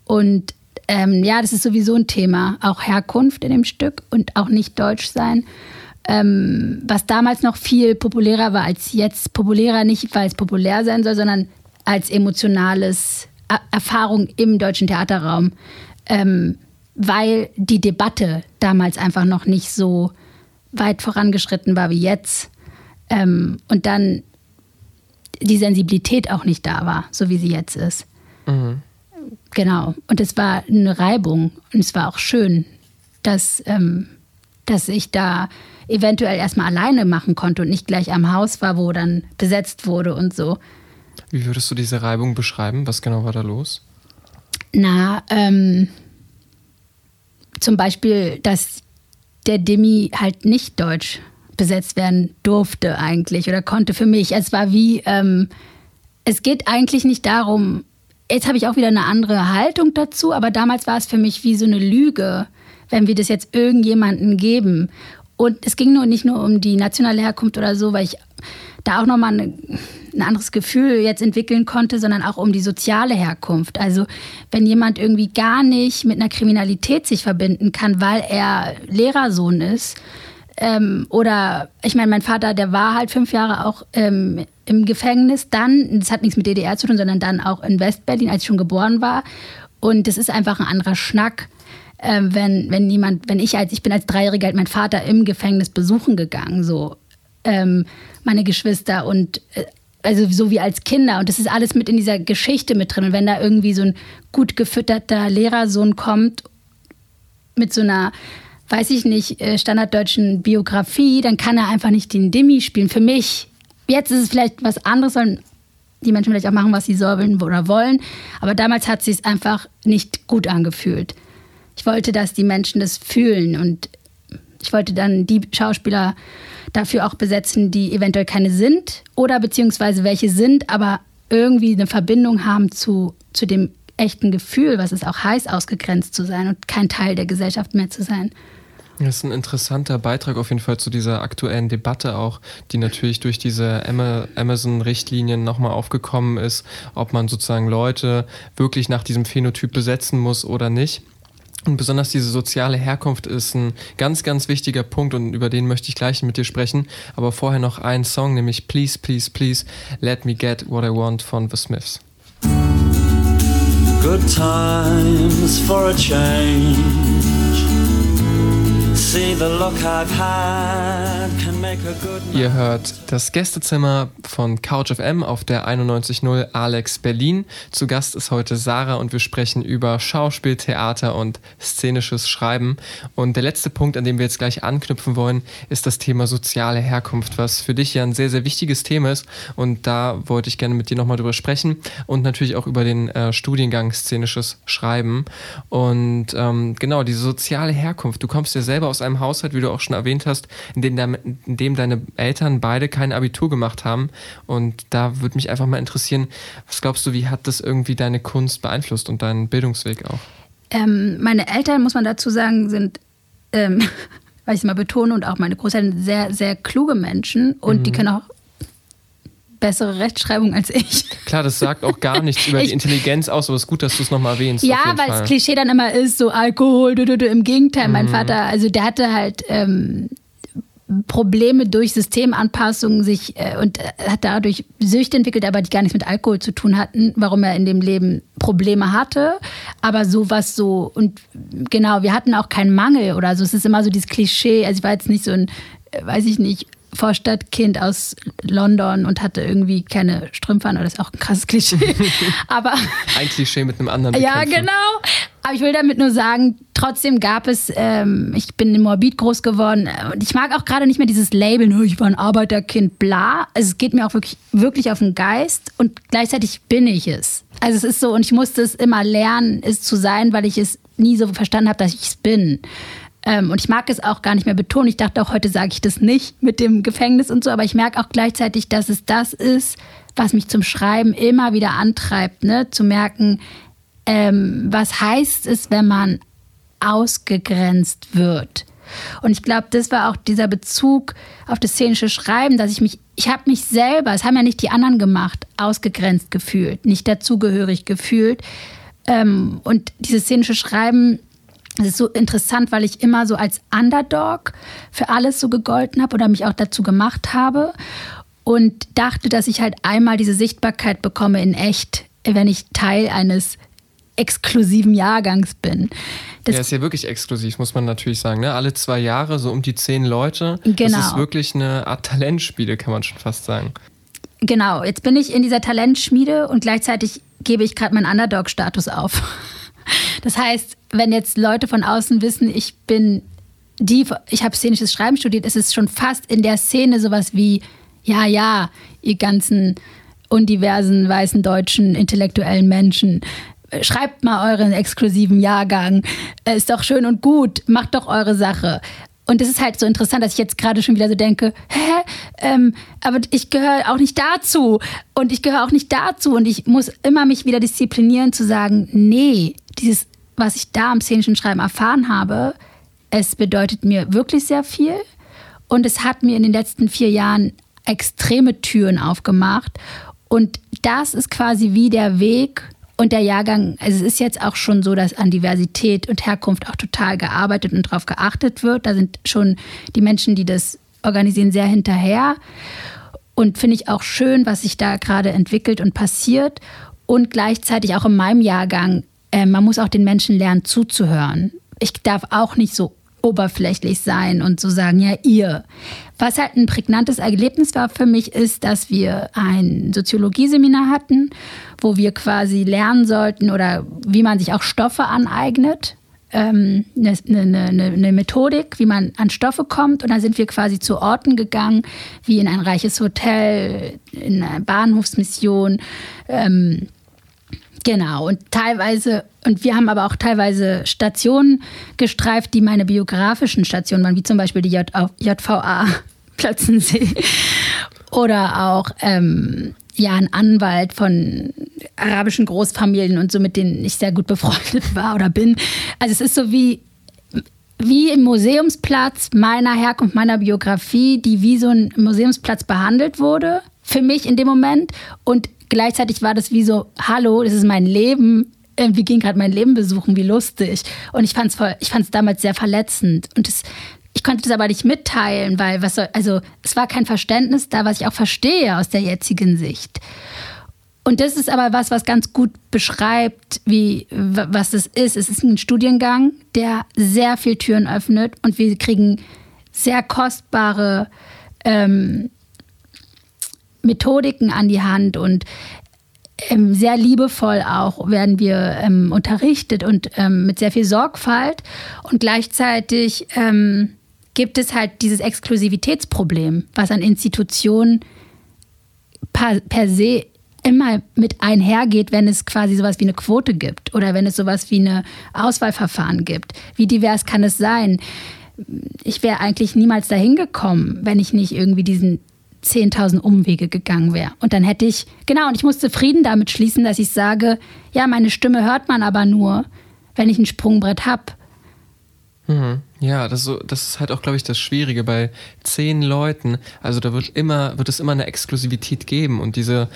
Und ähm, ja, das ist sowieso ein Thema, auch Herkunft in dem Stück und auch nicht Deutsch sein ähm, was damals noch viel populärer war als jetzt. Populärer nicht, weil es populär sein soll, sondern als emotionales er Erfahrung im deutschen Theaterraum. Ähm, weil die Debatte damals einfach noch nicht so weit vorangeschritten war wie jetzt. Ähm, und dann die Sensibilität auch nicht da war, so wie sie jetzt ist. Mhm. Genau. Und es war eine Reibung und es war auch schön, dass, ähm, dass ich da eventuell erstmal alleine machen konnte und nicht gleich am Haus war, wo dann besetzt wurde und so. Wie würdest du diese Reibung beschreiben? Was genau war da los? Na, ähm, zum Beispiel, dass der Demi halt nicht deutsch besetzt werden durfte eigentlich oder konnte für mich. Es war wie, ähm, es geht eigentlich nicht darum, jetzt habe ich auch wieder eine andere Haltung dazu, aber damals war es für mich wie so eine Lüge, wenn wir das jetzt irgendjemanden geben. Und es ging nur nicht nur um die nationale Herkunft oder so, weil ich da auch nochmal eine, ein anderes Gefühl jetzt entwickeln konnte, sondern auch um die soziale Herkunft. Also wenn jemand irgendwie gar nicht mit einer Kriminalität sich verbinden kann, weil er Lehrersohn ist, ähm, oder ich meine, mein Vater, der war halt fünf Jahre auch ähm, im Gefängnis, dann, das hat nichts mit DDR zu tun, sondern dann auch in Westberlin, als ich schon geboren war. Und das ist einfach ein anderer Schnack. Äh, wenn, wenn jemand, wenn ich als, ich bin als Dreijähriger halt meinen Vater im Gefängnis besuchen gegangen, so ähm, meine Geschwister und äh, also so wie als Kinder. Und das ist alles mit in dieser Geschichte mit drin. Und wenn da irgendwie so ein gut gefütterter Lehrersohn kommt mit so einer, weiß ich nicht, äh, standarddeutschen Biografie, dann kann er einfach nicht den Dimi spielen. Für mich. Jetzt ist es vielleicht was anderes, sollen die Menschen vielleicht auch machen, was sie sollen oder wollen. Aber damals hat es sich einfach nicht gut angefühlt. Ich wollte, dass die Menschen das fühlen und ich wollte dann die Schauspieler dafür auch besetzen, die eventuell keine sind oder beziehungsweise welche sind, aber irgendwie eine Verbindung haben zu, zu dem echten Gefühl, was es auch heißt, ausgegrenzt zu sein und kein Teil der Gesellschaft mehr zu sein. Das ist ein interessanter Beitrag auf jeden Fall zu dieser aktuellen Debatte auch, die natürlich durch diese Amazon-Richtlinien nochmal aufgekommen ist, ob man sozusagen Leute wirklich nach diesem Phänotyp besetzen muss oder nicht. Und besonders diese soziale Herkunft ist ein ganz, ganz wichtiger Punkt und über den möchte ich gleich mit dir sprechen. Aber vorher noch ein Song, nämlich Please, Please, Please, Let Me Get What I Want von The Smiths. Good times for a change. Ihr hört das Gästezimmer von Couch FM auf der 91.0 Alex Berlin. Zu Gast ist heute Sarah und wir sprechen über Schauspiel, Theater und szenisches Schreiben. Und der letzte Punkt, an dem wir jetzt gleich anknüpfen wollen, ist das Thema soziale Herkunft, was für dich ja ein sehr, sehr wichtiges Thema ist. Und da wollte ich gerne mit dir nochmal drüber sprechen und natürlich auch über den äh, Studiengang szenisches Schreiben. Und ähm, genau, diese soziale Herkunft, du kommst ja selber selber aus einem Haushalt, wie du auch schon erwähnt hast, in dem, in dem deine Eltern beide kein Abitur gemacht haben. Und da würde mich einfach mal interessieren, was glaubst du, wie hat das irgendwie deine Kunst beeinflusst und deinen Bildungsweg auch? Ähm, meine Eltern, muss man dazu sagen, sind, ähm, [LAUGHS] weil ich es mal betone, und auch meine Großeltern sehr, sehr kluge Menschen und mhm. die können auch bessere Rechtschreibung als ich. Klar, das sagt auch gar nichts [LAUGHS] über die Intelligenz aus, aber es ist gut, dass du es nochmal erwähnst. Ja, weil das Klischee dann immer ist, so Alkohol, du, du, du. im Gegenteil. Mhm. Mein Vater, also der hatte halt ähm, Probleme durch Systemanpassungen sich äh, und äh, hat dadurch Süchte entwickelt, aber die gar nichts mit Alkohol zu tun hatten, warum er in dem Leben Probleme hatte. Aber sowas so, und genau, wir hatten auch keinen Mangel oder so. Es ist immer so dieses Klischee. Also ich war jetzt nicht so ein, äh, weiß ich nicht, Vorstadtkind aus London und hatte irgendwie keine Strümpfe an. Das ist auch ein krasses Klischee. [LAUGHS] Aber ein Klischee mit einem anderen. Ja, genau. Aber ich will damit nur sagen, trotzdem gab es, ähm, ich bin in Morbid groß geworden und ich mag auch gerade nicht mehr dieses Label, oh, ich war ein Arbeiterkind, bla. Also es geht mir auch wirklich, wirklich auf den Geist und gleichzeitig bin ich es. Also es ist so, und ich musste es immer lernen, es zu sein, weil ich es nie so verstanden habe, dass ich es bin. Ähm, und ich mag es auch gar nicht mehr betonen. Ich dachte auch, heute sage ich das nicht mit dem Gefängnis und so, aber ich merke auch gleichzeitig, dass es das ist, was mich zum Schreiben immer wieder antreibt, ne? zu merken, ähm, was heißt es, wenn man ausgegrenzt wird. Und ich glaube, das war auch dieser Bezug auf das szenische Schreiben, dass ich mich, ich habe mich selber, es haben ja nicht die anderen gemacht, ausgegrenzt gefühlt, nicht dazugehörig gefühlt. Ähm, und dieses szenische Schreiben es ist so interessant, weil ich immer so als Underdog für alles so gegolten habe oder mich auch dazu gemacht habe und dachte, dass ich halt einmal diese Sichtbarkeit bekomme in echt, wenn ich Teil eines exklusiven Jahrgangs bin. Das ja, ist ja wirklich exklusiv, muss man natürlich sagen. Ne? Alle zwei Jahre so um die zehn Leute. Genau. Das ist wirklich eine Art Talentspiele, kann man schon fast sagen. Genau, jetzt bin ich in dieser Talentschmiede und gleichzeitig gebe ich gerade meinen Underdog-Status auf. Das heißt, wenn jetzt Leute von außen wissen, ich bin die, ich habe szenisches Schreiben studiert, ist es schon fast in der Szene sowas wie, ja, ja, ihr ganzen undiversen, weißen, deutschen, intellektuellen Menschen, schreibt mal euren exklusiven Jahrgang, ist doch schön und gut, macht doch eure Sache. Und das ist halt so interessant, dass ich jetzt gerade schon wieder so denke, hä, ähm, aber ich gehöre auch nicht dazu. Und ich gehöre auch nicht dazu. Und ich muss immer mich wieder disziplinieren zu sagen, nee, dieses, was ich da am szenischen Schreiben erfahren habe, es bedeutet mir wirklich sehr viel und es hat mir in den letzten vier Jahren extreme Türen aufgemacht und das ist quasi wie der Weg, und der Jahrgang, also es ist jetzt auch schon so, dass an Diversität und Herkunft auch total gearbeitet und darauf geachtet wird. Da sind schon die Menschen, die das organisieren, sehr hinterher. Und finde ich auch schön, was sich da gerade entwickelt und passiert. Und gleichzeitig auch in meinem Jahrgang, äh, man muss auch den Menschen lernen zuzuhören. Ich darf auch nicht so oberflächlich sein und so sagen, ja, ihr. Was halt ein prägnantes Erlebnis war für mich, ist, dass wir ein Soziologieseminar hatten, wo wir quasi lernen sollten oder wie man sich auch Stoffe aneignet. Ähm, eine, eine, eine, Methodik, wie man an Stoffe kommt. Und dann sind wir quasi zu Orten gegangen, wie in ein reiches Hotel, in eine Bahnhofsmission, ähm, Genau, und teilweise, und wir haben aber auch teilweise Stationen gestreift, die meine biografischen Stationen waren, wie zum Beispiel die JVA [LAUGHS] Plötzensee. Oder auch ähm, ja, ein Anwalt von arabischen Großfamilien und so, mit denen ich sehr gut befreundet war oder bin. Also es ist so wie, wie im Museumsplatz meiner Herkunft, meiner Biografie, die wie so ein Museumsplatz behandelt wurde, für mich in dem Moment. Und gleichzeitig war das wie so, hallo, das ist mein Leben. Wir gehen gerade mein Leben besuchen, wie lustig. Und ich fand es ich damals sehr verletzend. Und das, ich konnte das aber nicht mitteilen, weil was soll, also es war kein Verständnis da, was ich auch verstehe aus der jetzigen Sicht. Und das ist aber was, was ganz gut beschreibt, wie, was das ist. Es ist ein Studiengang, der sehr viel Türen öffnet und wir kriegen sehr kostbare ähm, Methodiken an die Hand und ähm, sehr liebevoll auch werden wir ähm, unterrichtet und ähm, mit sehr viel Sorgfalt. Und gleichzeitig ähm, gibt es halt dieses Exklusivitätsproblem, was an Institutionen per, per se immer mit einhergeht, wenn es quasi sowas wie eine Quote gibt oder wenn es sowas wie eine Auswahlverfahren gibt. Wie divers kann es sein? Ich wäre eigentlich niemals dahin gekommen, wenn ich nicht irgendwie diesen 10.000 Umwege gegangen wäre. Und dann hätte ich, genau, und ich musste Frieden damit schließen, dass ich sage, ja, meine Stimme hört man aber nur, wenn ich ein Sprungbrett habe. Mhm. Ja, das, so, das ist halt auch, glaube ich, das Schwierige bei zehn Leuten. Also da wird immer, wird es immer eine Exklusivität geben und diese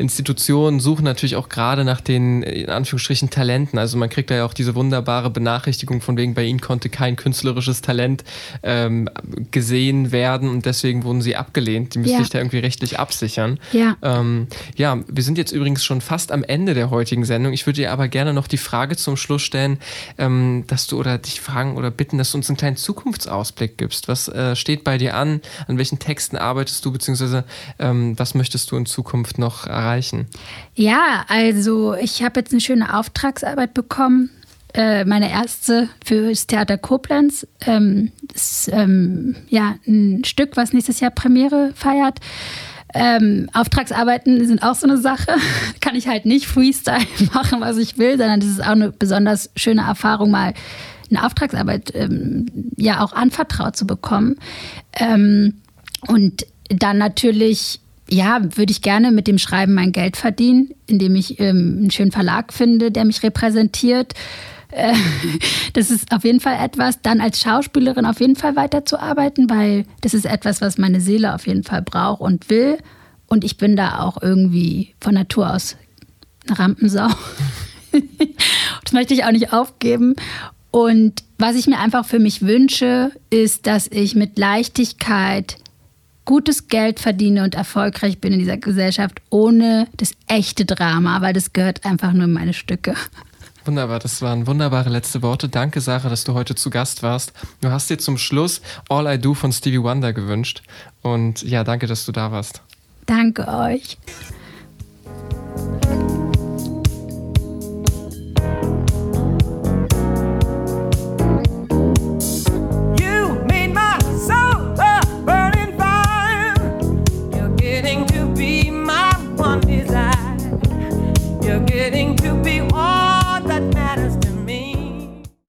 Institutionen suchen natürlich auch gerade nach den, in Anführungsstrichen, Talenten. Also man kriegt da ja auch diese wunderbare Benachrichtigung von wegen, bei ihnen konnte kein künstlerisches Talent ähm, gesehen werden und deswegen wurden sie abgelehnt. Die müsste ja. ich da irgendwie rechtlich absichern. Ja. Ähm, ja, wir sind jetzt übrigens schon fast am Ende der heutigen Sendung. Ich würde dir aber gerne noch die Frage zum Schluss stellen, ähm, dass du oder dich fragen oder bitten, dass du uns einen kleinen Zukunftsausblick gibst. Was äh, steht bei dir an? An welchen Texten arbeitest du, beziehungsweise ähm, was möchtest du in Zukunft noch erreichen? Ja, also ich habe jetzt eine schöne Auftragsarbeit bekommen. Äh, meine erste für das Theater Koblenz. Ähm, ist ähm, ja ein Stück, was nächstes Jahr Premiere feiert. Ähm, Auftragsarbeiten sind auch so eine Sache. [LAUGHS] Kann ich halt nicht Freestyle [LAUGHS] machen, was ich will, sondern das ist auch eine besonders schöne Erfahrung, mal eine Auftragsarbeit ähm, ja auch anvertraut zu bekommen. Ähm, und dann natürlich, ja, würde ich gerne mit dem Schreiben mein Geld verdienen, indem ich ähm, einen schönen Verlag finde, der mich repräsentiert. Äh, [LAUGHS] das ist auf jeden Fall etwas. Dann als Schauspielerin auf jeden Fall weiterzuarbeiten, weil das ist etwas, was meine Seele auf jeden Fall braucht und will. Und ich bin da auch irgendwie von Natur aus eine Rampensau. [LAUGHS] das möchte ich auch nicht aufgeben. Und was ich mir einfach für mich wünsche, ist, dass ich mit Leichtigkeit gutes Geld verdiene und erfolgreich bin in dieser Gesellschaft, ohne das echte Drama, weil das gehört einfach nur in meine Stücke. Wunderbar, das waren wunderbare letzte Worte. Danke, Sarah, dass du heute zu Gast warst. Du hast dir zum Schluss All I Do von Stevie Wonder gewünscht. Und ja, danke, dass du da warst. Danke euch.